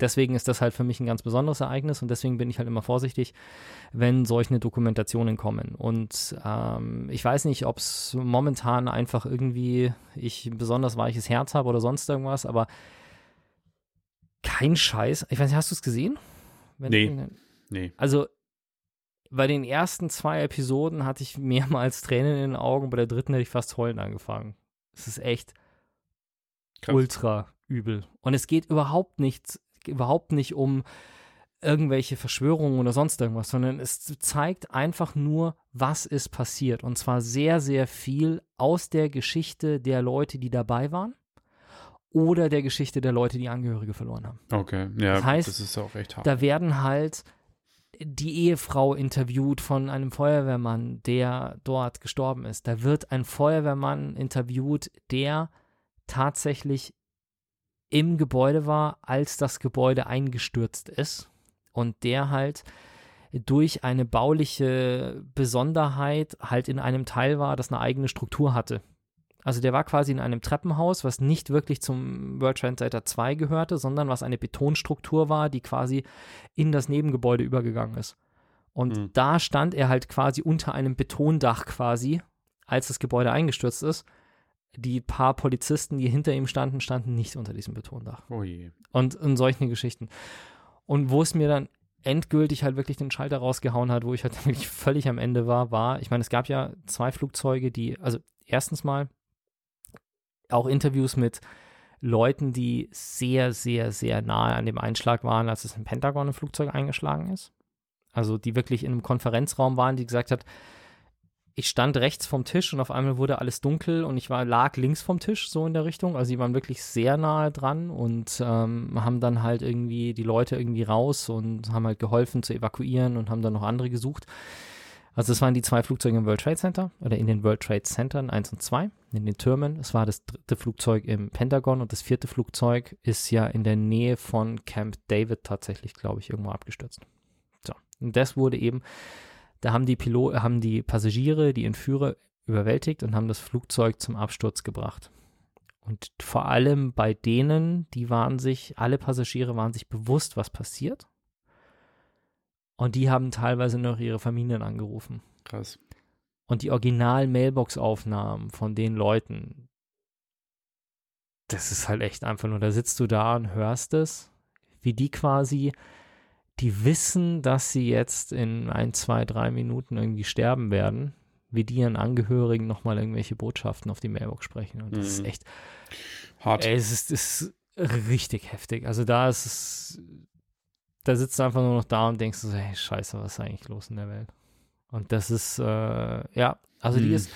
[SPEAKER 2] deswegen ist das halt für mich ein ganz besonderes Ereignis und deswegen bin ich halt immer vorsichtig, wenn solche Dokumentationen kommen. Und ähm, ich weiß nicht, ob es momentan einfach irgendwie ich ein besonders weiches Herz habe oder sonst irgendwas, aber kein Scheiß. Ich weiß nicht, hast du es gesehen?
[SPEAKER 3] Wenn nee. nee.
[SPEAKER 2] Also bei den ersten zwei Episoden hatte ich mehrmals Tränen in den Augen, bei der dritten hätte ich fast heulen angefangen. Es ist echt Krass. ultra übel. Und es geht überhaupt nichts überhaupt nicht um irgendwelche Verschwörungen oder sonst irgendwas, sondern es zeigt einfach nur, was ist passiert. Und zwar sehr, sehr viel aus der Geschichte der Leute, die dabei waren oder der Geschichte der Leute, die Angehörige verloren haben.
[SPEAKER 3] Okay, ja,
[SPEAKER 2] das, heißt,
[SPEAKER 3] das ist auch echt hart.
[SPEAKER 2] Da werden halt die Ehefrau interviewt von einem Feuerwehrmann, der dort gestorben ist. Da wird ein Feuerwehrmann interviewt, der tatsächlich im Gebäude war, als das Gebäude eingestürzt ist und der halt durch eine bauliche Besonderheit halt in einem Teil war, das eine eigene Struktur hatte. Also der war quasi in einem Treppenhaus, was nicht wirklich zum World Trade Center 2 gehörte, sondern was eine Betonstruktur war, die quasi in das Nebengebäude übergegangen ist. Und mhm. da stand er halt quasi unter einem Betondach quasi, als das Gebäude eingestürzt ist die paar Polizisten, die hinter ihm standen, standen nicht unter diesem Betondach.
[SPEAKER 3] Oh je.
[SPEAKER 2] Und in solchen Geschichten. Und wo es mir dann endgültig halt wirklich den Schalter rausgehauen hat, wo ich halt wirklich völlig am Ende war, war, ich meine, es gab ja zwei Flugzeuge, die, also erstens mal auch Interviews mit Leuten, die sehr, sehr, sehr nahe an dem Einschlag waren, als es im Pentagon ein Flugzeug eingeschlagen ist. Also die wirklich in einem Konferenzraum waren, die gesagt hat, ich stand rechts vom Tisch und auf einmal wurde alles dunkel und ich war, lag links vom Tisch, so in der Richtung. Also sie waren wirklich sehr nahe dran und ähm, haben dann halt irgendwie die Leute irgendwie raus und haben halt geholfen zu evakuieren und haben dann noch andere gesucht. Also das waren die zwei Flugzeuge im World Trade Center oder in den World Trade Centern 1 und 2, in den Türmen. Es war das dritte Flugzeug im Pentagon und das vierte Flugzeug ist ja in der Nähe von Camp David tatsächlich, glaube ich, irgendwo abgestürzt. So, und das wurde eben da haben die Pilot, haben die Passagiere, die Entführer überwältigt und haben das Flugzeug zum Absturz gebracht. Und vor allem bei denen, die waren sich, alle Passagiere waren sich bewusst, was passiert. Und die haben teilweise noch ihre Familien angerufen.
[SPEAKER 3] Krass.
[SPEAKER 2] Und die Original-Mailbox-Aufnahmen von den Leuten, das ist halt echt einfach nur, da sitzt du da und hörst es, wie die quasi die wissen, dass sie jetzt in ein, zwei, drei Minuten irgendwie sterben werden, wie die ihren Angehörigen nochmal irgendwelche Botschaften auf die Mailbox sprechen. Und das mhm. ist echt
[SPEAKER 3] hart.
[SPEAKER 2] Ey, es ist, ist richtig heftig. Also da ist es, da sitzt du einfach nur noch da und denkst so, hey, scheiße, was ist eigentlich los in der Welt? Und das ist, äh, ja, also mhm. die ist,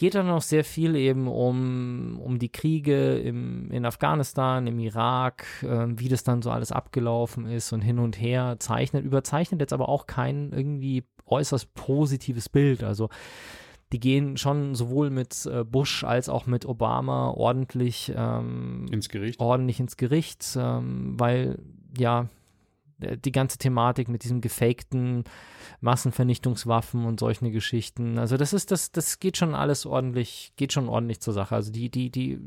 [SPEAKER 2] geht dann noch sehr viel eben um, um die Kriege im, in Afghanistan, im Irak, äh, wie das dann so alles abgelaufen ist und hin und her zeichnet, überzeichnet jetzt aber auch kein irgendwie äußerst positives Bild. Also die gehen schon sowohl mit äh, Bush als auch mit Obama ordentlich ähm,
[SPEAKER 3] ins Gericht.
[SPEAKER 2] Ordentlich ins Gericht, ähm, weil ja die ganze Thematik mit diesem gefakten Massenvernichtungswaffen und solche Geschichten. Also das ist, das, das geht schon alles ordentlich, geht schon ordentlich zur Sache. Also die, die, die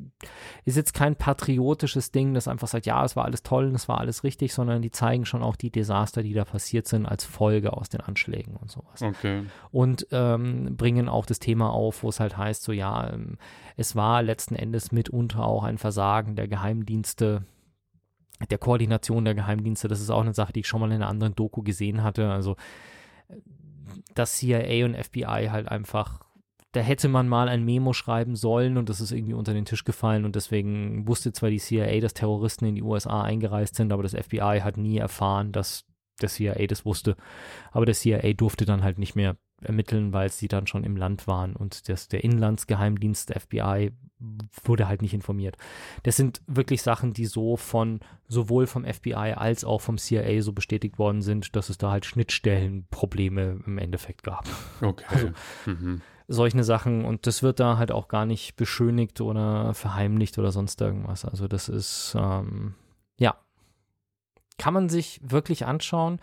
[SPEAKER 2] ist jetzt kein patriotisches Ding, das einfach sagt, ja, es war alles toll und es war alles richtig, sondern die zeigen schon auch die Desaster, die da passiert sind, als Folge aus den Anschlägen und sowas.
[SPEAKER 3] Okay.
[SPEAKER 2] Und ähm, bringen auch das Thema auf, wo es halt heißt, so ja, ähm, es war letzten Endes mitunter auch ein Versagen der Geheimdienste der Koordination der Geheimdienste, das ist auch eine Sache, die ich schon mal in einer anderen Doku gesehen hatte. Also, dass CIA und FBI halt einfach, da hätte man mal ein Memo schreiben sollen und das ist irgendwie unter den Tisch gefallen und deswegen wusste zwar die CIA, dass Terroristen in die USA eingereist sind, aber das FBI hat nie erfahren, dass der CIA das wusste. Aber der CIA durfte dann halt nicht mehr ermitteln, weil sie dann schon im Land waren und das, der Inlandsgeheimdienst der FBI wurde halt nicht informiert. Das sind wirklich Sachen, die so von sowohl vom FBI als auch vom CIA so bestätigt worden sind, dass es da halt Schnittstellenprobleme im Endeffekt gab.
[SPEAKER 3] Okay.
[SPEAKER 2] Also,
[SPEAKER 3] mhm.
[SPEAKER 2] Solche Sachen und das wird da halt auch gar nicht beschönigt oder verheimlicht oder sonst irgendwas. Also das ist ähm, ja kann man sich wirklich anschauen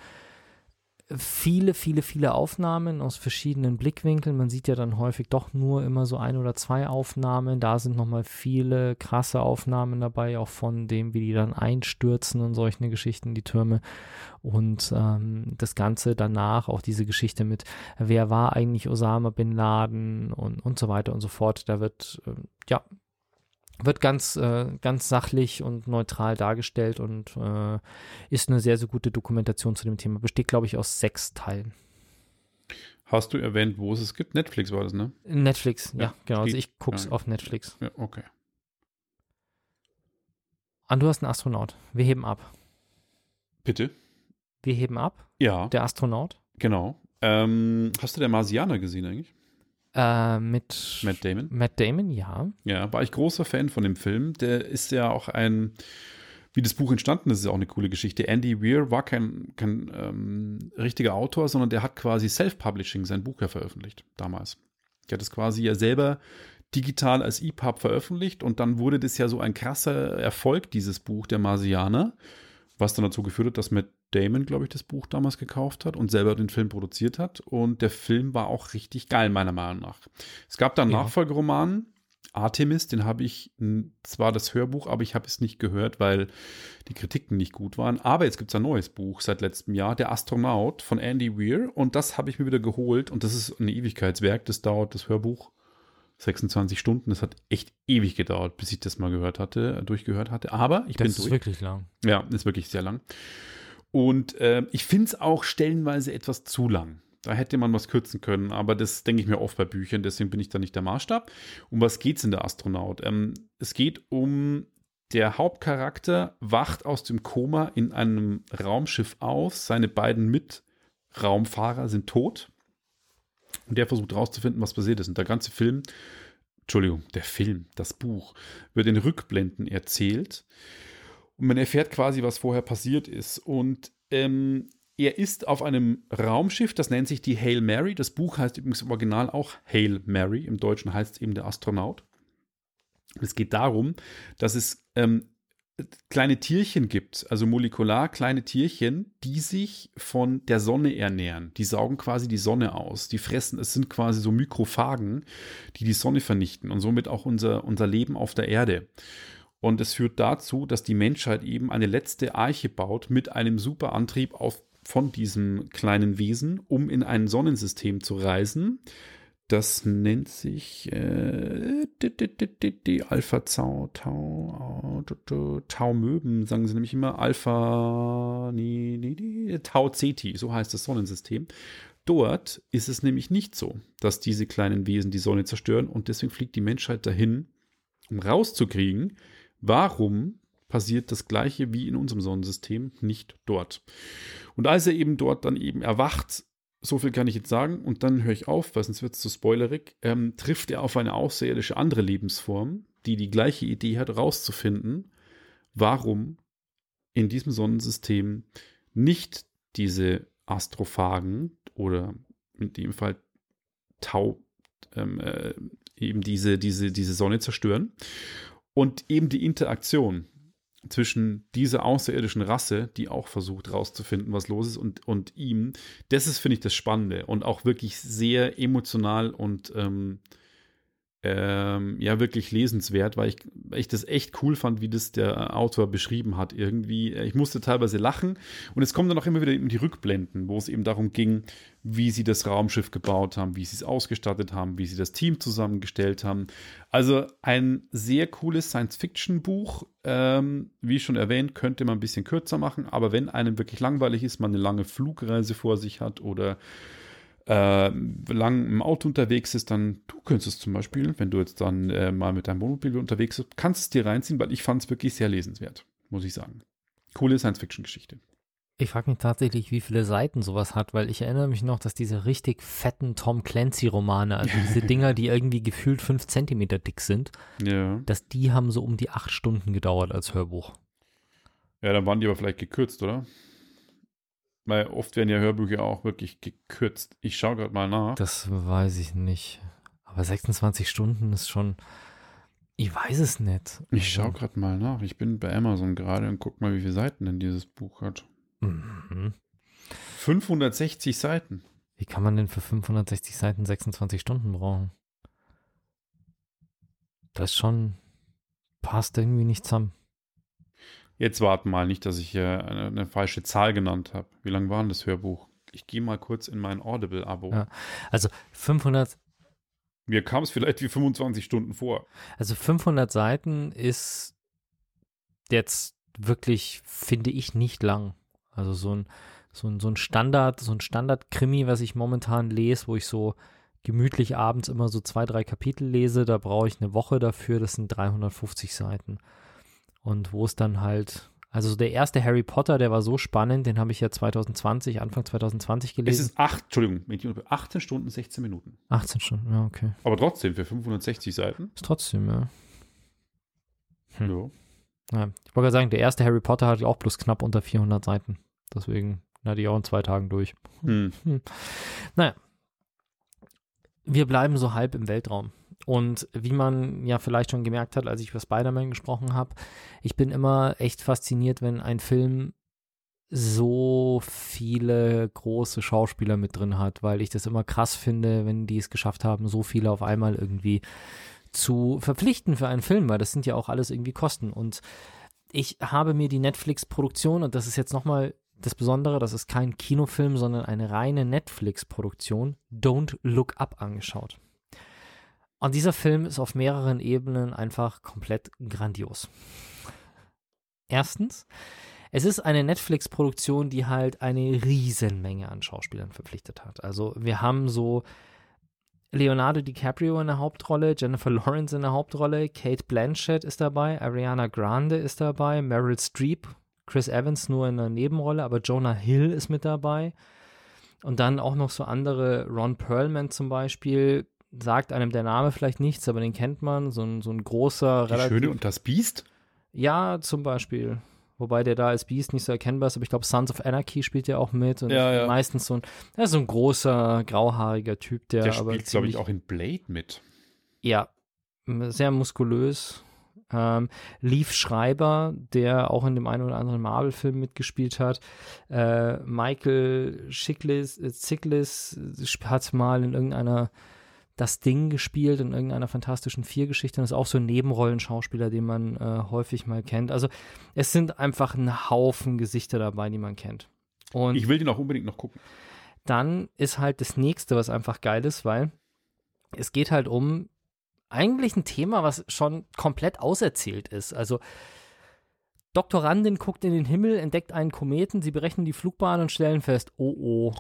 [SPEAKER 2] viele, viele, viele Aufnahmen aus verschiedenen Blickwinkeln. Man sieht ja dann häufig doch nur immer so ein oder zwei Aufnahmen. Da sind nochmal viele krasse Aufnahmen dabei, auch von dem, wie die dann einstürzen und solche Geschichten, die Türme. Und ähm, das Ganze danach, auch diese Geschichte mit, wer war eigentlich Osama bin Laden und, und so weiter und so fort. Da wird, äh, ja, wird ganz, äh, ganz sachlich und neutral dargestellt und äh, ist eine sehr, sehr gute Dokumentation zu dem Thema. Besteht, glaube ich, aus sechs Teilen.
[SPEAKER 3] Hast du erwähnt, wo es es gibt? Netflix war das, ne?
[SPEAKER 2] Netflix, ja, ja genau. Also ich gucke es
[SPEAKER 3] ja.
[SPEAKER 2] auf Netflix.
[SPEAKER 3] Ja, okay.
[SPEAKER 2] Und du hast einen Astronaut. Wir heben ab.
[SPEAKER 3] Bitte?
[SPEAKER 2] Wir heben ab?
[SPEAKER 3] Ja.
[SPEAKER 2] Der Astronaut?
[SPEAKER 3] Genau. Ähm, hast du der Marsianer gesehen eigentlich?
[SPEAKER 2] Äh, mit
[SPEAKER 3] Matt Damon.
[SPEAKER 2] Matt Damon, ja.
[SPEAKER 3] Ja, war ich großer Fan von dem Film. Der ist ja auch ein, wie das Buch entstanden ist, ist ja auch eine coole Geschichte. Andy Weir war kein, kein ähm, richtiger Autor, sondern der hat quasi Self-Publishing sein Buch ja veröffentlicht damals. Der hat es quasi ja selber digital als EPUB veröffentlicht und dann wurde das ja so ein krasser Erfolg, dieses Buch, der Marsianer, was dann dazu geführt hat, dass Matt Damon, glaube ich, das Buch damals gekauft hat und selber den Film produziert hat. Und der Film war auch richtig geil, meiner Meinung nach. Es gab dann ja. Nachfolgeroman, Artemis, den habe ich zwar das Hörbuch, aber ich habe es nicht gehört, weil die Kritiken nicht gut waren. Aber jetzt gibt es ein neues Buch seit letztem Jahr, Der Astronaut von Andy Weir. Und das habe ich mir wieder geholt. Und das ist ein Ewigkeitswerk. Das dauert das Hörbuch 26 Stunden. Das hat echt ewig gedauert, bis ich das mal gehört hatte, durchgehört hatte. Aber ich
[SPEAKER 2] das
[SPEAKER 3] bin
[SPEAKER 2] durch.
[SPEAKER 3] Das
[SPEAKER 2] ist wirklich lang.
[SPEAKER 3] Ja, ist wirklich sehr lang. Und äh, ich finde es auch stellenweise etwas zu lang. Da hätte man was kürzen können, aber das denke ich mir oft bei Büchern, deswegen bin ich da nicht der Maßstab. Um was geht es in der Astronaut? Ähm, es geht um der Hauptcharakter wacht aus dem Koma in einem Raumschiff auf. Seine beiden Mitraumfahrer sind tot. Und der versucht herauszufinden, was passiert ist. Und der ganze Film, Entschuldigung, der Film, das Buch, wird in Rückblenden erzählt. Und man erfährt quasi, was vorher passiert ist. Und ähm, er ist auf einem Raumschiff, das nennt sich die Hail Mary. Das Buch heißt übrigens im Original auch Hail Mary. Im Deutschen heißt es eben der Astronaut. Es geht darum, dass es ähm, kleine Tierchen gibt, also molekular kleine Tierchen, die sich von der Sonne ernähren. Die saugen quasi die Sonne aus. Die fressen, es sind quasi so Mikrophagen, die die Sonne vernichten und somit auch unser, unser Leben auf der Erde. Und es führt dazu, dass die Menschheit eben eine letzte Arche baut mit einem Superantrieb auf, von diesem kleinen Wesen, um in ein Sonnensystem zu reisen das nennt sich äh, Alpha Tau, Tau, Tau Möben, sagen sie nämlich immer. Alpha nee, nee, nee, Tau Ceti, so heißt das Sonnensystem. Dort ist es nämlich nicht so, dass diese kleinen Wesen die Sonne zerstören und deswegen fliegt die Menschheit dahin, um rauszukriegen, warum passiert das gleiche wie in unserem Sonnensystem nicht dort. Und als er eben dort dann eben erwacht, so viel kann ich jetzt sagen und dann höre ich auf, weil sonst wird es zu spoilerig, ähm, trifft er auf eine außerirdische andere Lebensform, die die gleiche Idee hat, rauszufinden, warum in diesem Sonnensystem nicht diese Astrophagen oder in dem Fall Tau ähm, äh, eben diese, diese, diese Sonne zerstören und eben die Interaktion zwischen dieser außerirdischen Rasse, die auch versucht rauszufinden, was los ist, und, und ihm. Das ist, finde ich, das Spannende und auch wirklich sehr emotional und ähm, ähm, ja wirklich lesenswert, weil ich, weil ich das echt cool fand, wie das der Autor beschrieben hat. Irgendwie, ich musste teilweise lachen und es kommen dann auch immer wieder die Rückblenden, wo es eben darum ging, wie sie das Raumschiff gebaut haben, wie sie es ausgestattet haben, wie sie das Team zusammengestellt haben. Also ein sehr cooles Science-Fiction-Buch. Ähm, wie schon erwähnt, könnte man ein bisschen kürzer machen, aber wenn einem wirklich langweilig ist, man eine lange Flugreise vor sich hat oder äh, lang im Auto unterwegs ist, dann du könntest es zum Beispiel, wenn du jetzt dann äh, mal mit deinem Wohnmobil unterwegs bist, kannst es dir reinziehen, weil ich fand es wirklich sehr lesenswert, muss ich sagen. Coole Science-Fiction-Geschichte.
[SPEAKER 2] Ich frage mich tatsächlich, wie viele Seiten sowas hat, weil ich erinnere mich noch, dass diese richtig fetten Tom Clancy-Romane, also diese Dinger, die irgendwie gefühlt fünf Zentimeter dick sind,
[SPEAKER 3] ja.
[SPEAKER 2] dass die haben so um die acht Stunden gedauert als Hörbuch.
[SPEAKER 3] Ja, dann waren die aber vielleicht gekürzt, oder? Weil oft werden ja Hörbücher auch wirklich gekürzt. Ich schaue gerade mal nach.
[SPEAKER 2] Das weiß ich nicht. Aber 26 Stunden ist schon. Ich weiß es nicht.
[SPEAKER 3] Ich schaue gerade mal nach. Ich bin bei Amazon gerade und guck mal, wie viele Seiten denn dieses Buch hat. Mhm. 560 Seiten.
[SPEAKER 2] Wie kann man denn für 560 Seiten 26 Stunden brauchen? Das schon passt irgendwie nicht zusammen.
[SPEAKER 3] Jetzt warten mal nicht, dass ich hier eine, eine falsche Zahl genannt habe. Wie lang war denn das Hörbuch? Ich gehe mal kurz in mein Audible-Abo.
[SPEAKER 2] Ja, also 500.
[SPEAKER 3] Mir kam es vielleicht wie 25 Stunden vor.
[SPEAKER 2] Also 500 Seiten ist jetzt wirklich, finde ich, nicht lang. Also so ein, so ein, so ein Standard, so ein Standard-Krimi, was ich momentan lese, wo ich so gemütlich abends immer so zwei, drei Kapitel lese, da brauche ich eine Woche dafür, das sind 350 Seiten. Und wo es dann halt, also der erste Harry Potter, der war so spannend, den habe ich ja 2020, Anfang 2020 gelesen.
[SPEAKER 3] Es ist acht, Entschuldigung, 18 Stunden, 16 Minuten.
[SPEAKER 2] 18 Stunden, ja, okay.
[SPEAKER 3] Aber trotzdem, für 560 Seiten.
[SPEAKER 2] Ist trotzdem, ja.
[SPEAKER 3] Hm. Ja.
[SPEAKER 2] ja. Ich wollte gerade sagen, der erste Harry Potter hatte auch bloß knapp unter 400 Seiten. Deswegen hatte ich auch in zwei Tagen durch.
[SPEAKER 3] Hm.
[SPEAKER 2] Hm. Naja. Wir bleiben so halb im Weltraum. Und wie man ja vielleicht schon gemerkt hat, als ich über Spider-Man gesprochen habe, ich bin immer echt fasziniert, wenn ein Film so viele große Schauspieler mit drin hat, weil ich das immer krass finde, wenn die es geschafft haben, so viele auf einmal irgendwie zu verpflichten für einen Film, weil das sind ja auch alles irgendwie Kosten. Und ich habe mir die Netflix-Produktion, und das ist jetzt nochmal das Besondere, das ist kein Kinofilm, sondern eine reine Netflix-Produktion, Don't Look Up angeschaut. Und dieser Film ist auf mehreren Ebenen einfach komplett grandios. Erstens, es ist eine Netflix-Produktion, die halt eine Riesenmenge an Schauspielern verpflichtet hat. Also wir haben so Leonardo DiCaprio in der Hauptrolle, Jennifer Lawrence in der Hauptrolle, Kate Blanchett ist dabei, Ariana Grande ist dabei, Meryl Streep, Chris Evans nur in einer Nebenrolle, aber Jonah Hill ist mit dabei. Und dann auch noch so andere, Ron Perlman zum Beispiel, sagt einem der Name vielleicht nichts, aber den kennt man, so ein, so ein großer,
[SPEAKER 3] Die Schöne und das Biest?
[SPEAKER 2] Ja, zum Beispiel. Wobei der da als Beast nicht so erkennbar ist, aber ich glaube, Sons of Anarchy spielt ja auch mit. Und
[SPEAKER 3] Ja, ja.
[SPEAKER 2] meistens so ein, ja, so ein großer, grauhaariger Typ, der,
[SPEAKER 3] Der
[SPEAKER 2] aber
[SPEAKER 3] spielt, glaube ich, auch in Blade mit.
[SPEAKER 2] Ja, sehr muskulös. Ähm, Leaf Schreiber, der auch in dem einen oder anderen Marvel-Film mitgespielt hat. Äh, Michael Chiklis, äh, Ziklis äh, hat mal in irgendeiner das Ding gespielt, in irgendeiner fantastischen Vier-Geschichte und ist auch so ein Nebenrollenschauspieler, den man äh, häufig mal kennt. Also es sind einfach ein Haufen Gesichter dabei, die man kennt. Und
[SPEAKER 3] Ich will den auch unbedingt noch gucken.
[SPEAKER 2] dann ist halt das nächste, was einfach geil ist, weil es geht halt um eigentlich ein Thema, was schon komplett auserzählt ist. Also Doktorandin guckt in den Himmel, entdeckt einen Kometen, sie berechnen die Flugbahn und stellen fest, oh oh,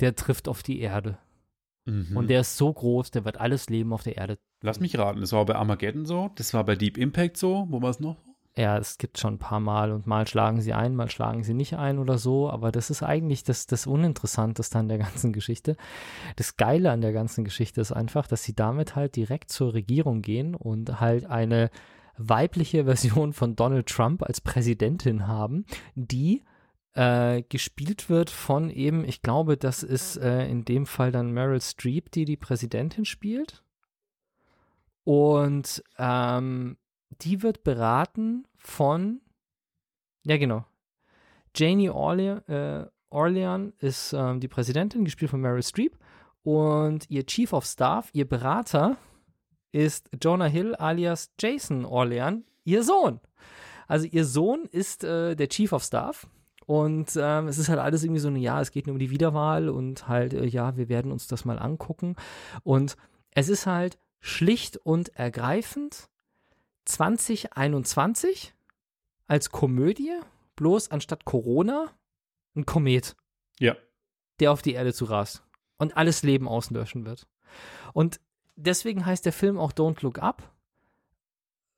[SPEAKER 2] der trifft auf die Erde.
[SPEAKER 3] Mhm.
[SPEAKER 2] Und der ist so groß, der wird alles Leben auf der Erde.
[SPEAKER 3] Lass mich raten, das war bei Armageddon so, das war bei Deep Impact so, wo war es noch?
[SPEAKER 2] Ja, es gibt schon ein paar Mal und mal schlagen sie ein, mal schlagen sie nicht ein oder so, aber das ist eigentlich das, das Uninteressanteste an der ganzen Geschichte. Das Geile an der ganzen Geschichte ist einfach, dass sie damit halt direkt zur Regierung gehen und halt eine weibliche Version von Donald Trump als Präsidentin haben, die äh, gespielt wird von eben, ich glaube, das ist äh, in dem Fall dann Meryl Streep, die die Präsidentin spielt. Und ähm, die wird beraten von, ja genau, Janie Orlean, äh, Orlean ist ähm, die Präsidentin, gespielt von Meryl Streep. Und ihr Chief of Staff, ihr Berater, ist Jonah Hill alias Jason Orlean, ihr Sohn. Also ihr Sohn ist äh, der Chief of Staff. Und ähm, es ist halt alles irgendwie so ein, ja, es geht nur um die Wiederwahl und halt, äh, ja, wir werden uns das mal angucken. Und es ist halt schlicht und ergreifend 2021 als Komödie, bloß anstatt Corona ein Komet,
[SPEAKER 3] Ja.
[SPEAKER 2] der auf die Erde zu rast und alles Leben auslöschen wird. Und deswegen heißt der Film auch Don't Look Up,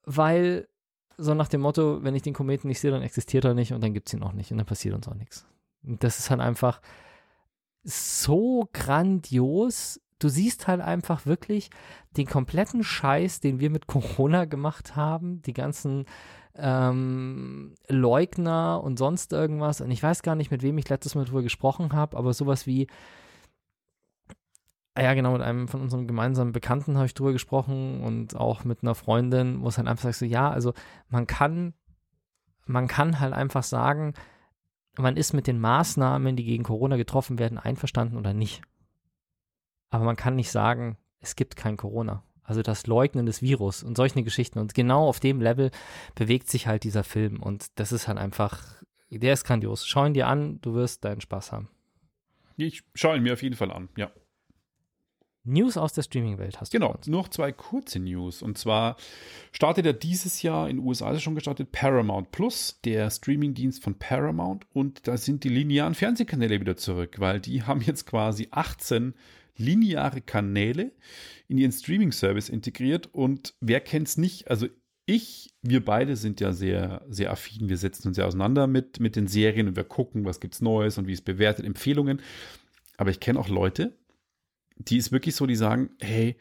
[SPEAKER 2] weil so nach dem Motto, wenn ich den Kometen nicht sehe, dann existiert er nicht und dann gibt es ihn auch nicht und dann passiert uns auch nichts. Und das ist halt einfach so grandios. Du siehst halt einfach wirklich den kompletten Scheiß, den wir mit Corona gemacht haben, die ganzen ähm, Leugner und sonst irgendwas. Und ich weiß gar nicht, mit wem ich letztes Mal drüber gesprochen habe, aber sowas wie, ja, genau, mit einem von unseren gemeinsamen Bekannten habe ich drüber gesprochen und auch mit einer Freundin, wo es halt einfach sagst so, ja, also man kann, man kann halt einfach sagen, man ist mit den Maßnahmen, die gegen Corona getroffen werden, einverstanden oder nicht. Aber man kann nicht sagen, es gibt kein Corona. Also das Leugnen des Virus und solche Geschichten. Und genau auf dem Level bewegt sich halt dieser Film. Und das ist halt einfach, der ist grandios. Schau ihn dir an, du wirst deinen Spaß haben.
[SPEAKER 3] Ich schaue ihn mir auf jeden Fall an, ja.
[SPEAKER 2] News aus der Streaming-Welt hast du.
[SPEAKER 3] Genau,
[SPEAKER 2] uns.
[SPEAKER 3] noch zwei kurze News. Und zwar startet er dieses Jahr in den USA ist er schon gestartet Paramount Plus, der Streamingdienst von Paramount. Und da sind die linearen Fernsehkanäle wieder zurück, weil die haben jetzt quasi 18 lineare Kanäle in ihren Streaming-Service integriert. Und wer kennt es nicht? Also ich, wir beide sind ja sehr, sehr affin. Wir setzen uns ja auseinander mit, mit den Serien und wir gucken, was gibt's Neues und wie es bewertet, Empfehlungen. Aber ich kenne auch Leute, die ist wirklich so, die sagen, hey,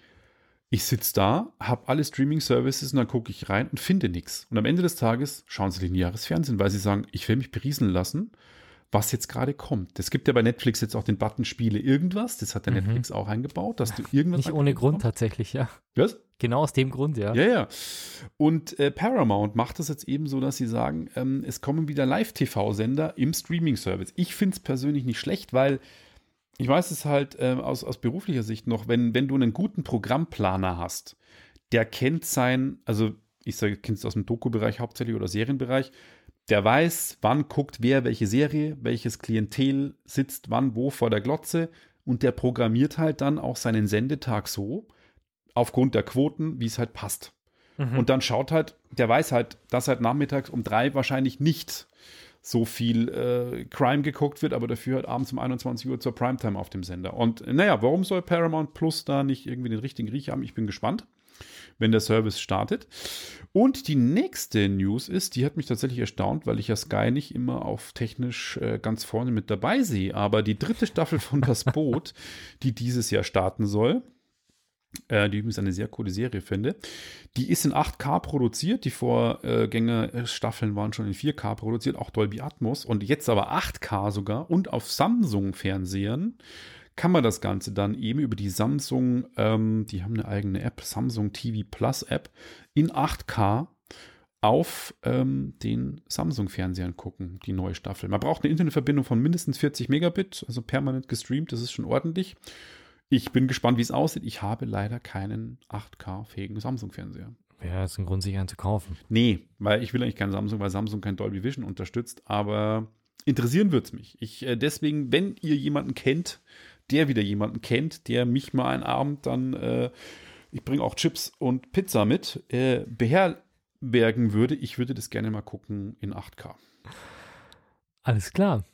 [SPEAKER 3] ich sitze da, habe alle Streaming-Services und dann gucke ich rein und finde nichts. Und am Ende des Tages schauen sie lineares Fernsehen, weil sie sagen, ich will mich berieseln lassen, was jetzt gerade kommt. Es gibt ja bei Netflix jetzt auch den Button Spiele irgendwas, das hat der
[SPEAKER 2] Mhm.
[SPEAKER 3] Netflix auch eingebaut, dass du irgendwas
[SPEAKER 2] Nicht ohne Grund
[SPEAKER 3] bekommst.
[SPEAKER 2] tatsächlich, ja.
[SPEAKER 3] Was?
[SPEAKER 2] Genau aus dem Grund, ja.
[SPEAKER 3] Ja, ja. Und äh, Paramount macht das jetzt eben so, dass sie sagen, ähm, es kommen wieder Live-TV-Sender im Streaming-Service. Ich finde es persönlich nicht schlecht, weil ich weiß es halt ähm, aus, aus beruflicher Sicht noch, wenn, wenn du einen guten Programmplaner hast, der kennt sein, also ich sage, kennst du aus dem Doku-Bereich hauptsächlich oder Serienbereich, der weiß, wann guckt wer welche Serie, welches Klientel sitzt wann wo vor der Glotze und der programmiert halt dann auch seinen Sendetag so, aufgrund der Quoten, wie es halt passt.
[SPEAKER 2] Mhm.
[SPEAKER 3] Und dann schaut halt, der weiß halt, dass halt nachmittags um drei wahrscheinlich nicht so viel äh, Crime geguckt wird, aber dafür halt abends um 21 Uhr zur Primetime auf dem Sender. Und naja, warum soll Paramount Plus da nicht irgendwie den richtigen Riech haben? Ich bin gespannt. wenn der Service startet. Und die nächste News ist, die hat mich tatsächlich erstaunt, weil ich ja Sky nicht immer auf technisch äh, ganz vorne mit dabei sehe. Aber die dritte Staffel von Das Boot, die dieses Jahr starten soll, äh, die übrigens eine sehr coole Serie finde, die ist in 8K produziert. Die Vorgängerstaffeln waren schon in 4K produziert, auch Dolby Atmos. Und jetzt aber 8K sogar und auf Samsung-Fernsehern kann man das Ganze dann eben über die Samsung, ähm, die haben eine eigene App, Samsung TV Plus App, in 8K auf ähm, den Samsung-Fernsehern gucken, die neue Staffel. Man braucht eine Internetverbindung von mindestens 40 Megabit, also permanent gestreamt, das ist schon ordentlich. Ich bin gespannt, wie es aussieht. Ich habe leider keinen 8K-fähigen Samsung-Fernseher.
[SPEAKER 2] Wäre jetzt ein Grund, sich einen zu kaufen.
[SPEAKER 3] Nee, weil ich will eigentlich keinen Samsung, weil Samsung kein Dolby Vision unterstützt, aber interessieren wird es mich. Ich, äh, deswegen, wenn ihr jemanden kennt, der wieder jemanden kennt, der mich mal einen Abend dann, äh, ich bringe auch Chips und Pizza mit, äh, beherbergen würde, ich würde das gerne mal gucken in 8K.
[SPEAKER 2] Alles klar.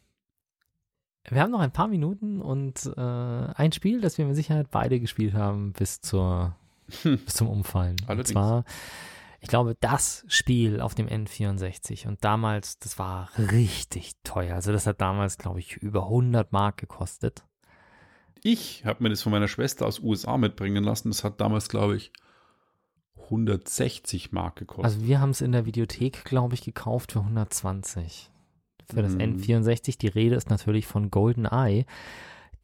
[SPEAKER 2] Wir haben noch ein paar Minuten und äh, ein Spiel, das wir mit Sicherheit beide gespielt haben bis, zur, bis zum Umfallen.
[SPEAKER 3] Allerdings.
[SPEAKER 2] Und zwar, ich glaube, das Spiel auf dem N64 und damals, das war richtig teuer. Also das hat damals, glaube ich, über 100 Mark gekostet.
[SPEAKER 3] Ich habe mir das von meiner Schwester aus USA mitbringen lassen. Das hat damals, glaube ich, 160 Mark gekostet.
[SPEAKER 2] Also wir haben es in der Videothek, glaube ich, gekauft für 120. Für das
[SPEAKER 3] Mhm.
[SPEAKER 2] N64. Die Rede ist natürlich von GoldenEye,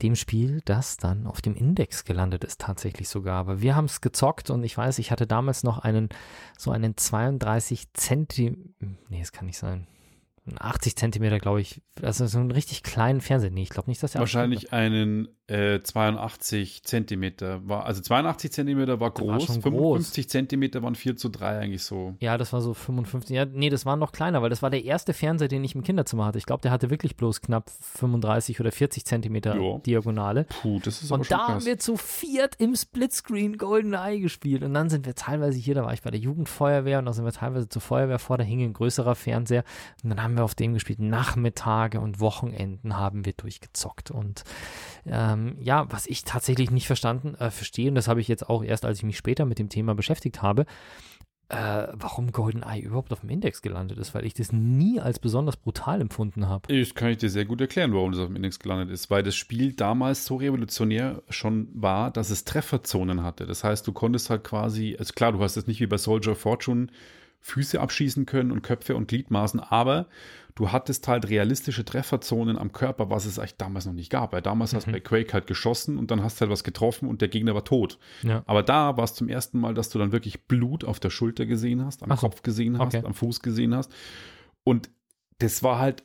[SPEAKER 2] dem Spiel, das dann auf dem Index gelandet ist, tatsächlich sogar. Aber wir haben es gezockt und ich weiß, ich hatte damals noch einen, so einen 32 Zentimeter, nee, das kann nicht sein. Ein 80 Zentimeter, glaube ich, also so einen richtig kleinen Fernseher. Nee, ich glaube nicht, dass er
[SPEAKER 3] Wahrscheinlich einen äh, 82 Zentimeter war, also 82 Zentimeter war
[SPEAKER 2] war
[SPEAKER 3] groß,
[SPEAKER 2] schon
[SPEAKER 3] 55 Zentimeter waren 4 zu 3 eigentlich so.
[SPEAKER 2] Ja, das war so 55. Ja, nee, das war noch kleiner, weil das war der erste Fernseher, den ich im Kinderzimmer hatte. Ich glaube, der hatte wirklich bloß knapp 35 oder 40 Zentimeter
[SPEAKER 3] Ja.
[SPEAKER 2] Diagonale.
[SPEAKER 3] Puh, das ist
[SPEAKER 2] Und da haben
[SPEAKER 3] krass.
[SPEAKER 2] wir zu viert im Splitscreen GoldenEye gespielt. Und dann sind wir teilweise hier, da war ich bei der Jugendfeuerwehr und da sind wir teilweise zur Feuerwehr vor, da hing ein größerer Fernseher. Und dann haben wir auf dem gespielt. Nachmittage und Wochenenden haben wir durchgezockt. Und ähm, ja, was ich tatsächlich nicht verstanden, äh, verstehe, und das habe ich jetzt auch erst, als ich mich später mit dem Thema beschäftigt habe, äh, warum GoldenEye überhaupt auf dem Index gelandet ist, weil ich das nie als besonders brutal empfunden habe.
[SPEAKER 3] Das kann ich dir sehr gut erklären, warum das auf dem Index gelandet ist, weil das Spiel damals so revolutionär schon war, dass es Trefferzonen hatte. Das heißt, du konntest halt quasi, also klar, du hast es nicht wie bei Soldier of Fortune Füße abschießen können und Köpfe und Gliedmaßen, aber du hattest halt realistische Trefferzonen am Körper, was es eigentlich damals noch nicht gab. Weil damals hast du bei Quake halt geschossen und dann hast du halt was getroffen und der Gegner war tot.
[SPEAKER 2] Ja.
[SPEAKER 3] Aber da war es zum ersten Mal, dass du dann wirklich Blut auf der Schulter gesehen hast, am
[SPEAKER 2] Ach so.
[SPEAKER 3] Kopf gesehen hast,
[SPEAKER 2] Okay.
[SPEAKER 3] am Fuß gesehen hast. Und das war halt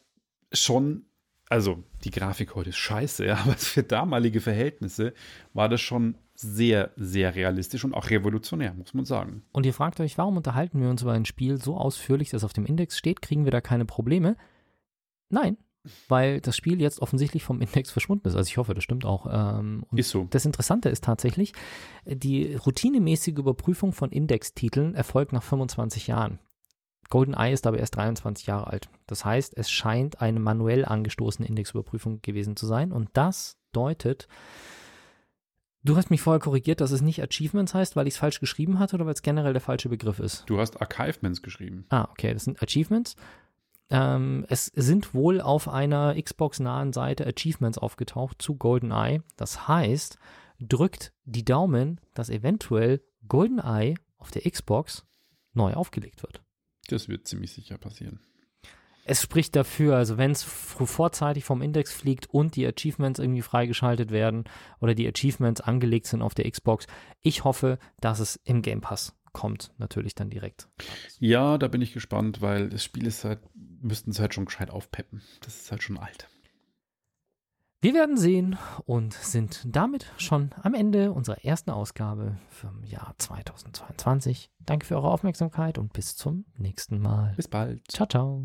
[SPEAKER 3] schon, also die Grafik heute ist scheiße, ja, aber für damalige Verhältnisse war das schon sehr, sehr realistisch und auch revolutionär, muss man sagen.
[SPEAKER 2] Und ihr fragt euch, warum unterhalten wir uns über ein Spiel so ausführlich, das auf dem Index steht? Kriegen wir da keine Probleme? Nein, weil das Spiel jetzt offensichtlich vom Index verschwunden ist. Also ich hoffe, das stimmt auch. Ähm, und
[SPEAKER 3] Ist so.
[SPEAKER 2] das Interessante ist tatsächlich, die routinemäßige Überprüfung von Indextiteln erfolgt nach 25 Jahren. GoldenEye ist aber erst 23 Jahre alt. Das heißt, es scheint eine manuell angestoßene Indexüberprüfung gewesen zu sein. Und das deutet, du hast mich vorher korrigiert, dass es nicht Achievements heißt, weil ich es falsch geschrieben hatte oder weil es generell der falsche Begriff ist.
[SPEAKER 3] Du hast Archivements geschrieben.
[SPEAKER 2] Ah, okay, das sind Achievements. Ähm, es sind wohl auf einer Xbox-nahen Seite Achievements aufgetaucht zu GoldenEye. Das heißt, drückt die Daumen, dass eventuell GoldenEye auf der Xbox neu aufgelegt wird.
[SPEAKER 3] Das wird ziemlich sicher passieren.
[SPEAKER 2] Es spricht dafür, also wenn es vorzeitig vom Index fliegt und die Achievements irgendwie freigeschaltet werden oder die Achievements angelegt sind auf der Xbox, ich hoffe, dass es im Game Pass kommt, natürlich dann direkt.
[SPEAKER 3] Ja, da bin ich gespannt, weil das Spiel ist halt, müssten es halt schon gescheit aufpeppen. Das ist halt schon alt.
[SPEAKER 2] Wir werden sehen und sind damit schon am Ende unserer ersten Ausgabe vom Jahr 2022. Danke für eure Aufmerksamkeit und bis zum nächsten Mal.
[SPEAKER 3] Bis bald.
[SPEAKER 2] Ciao, ciao.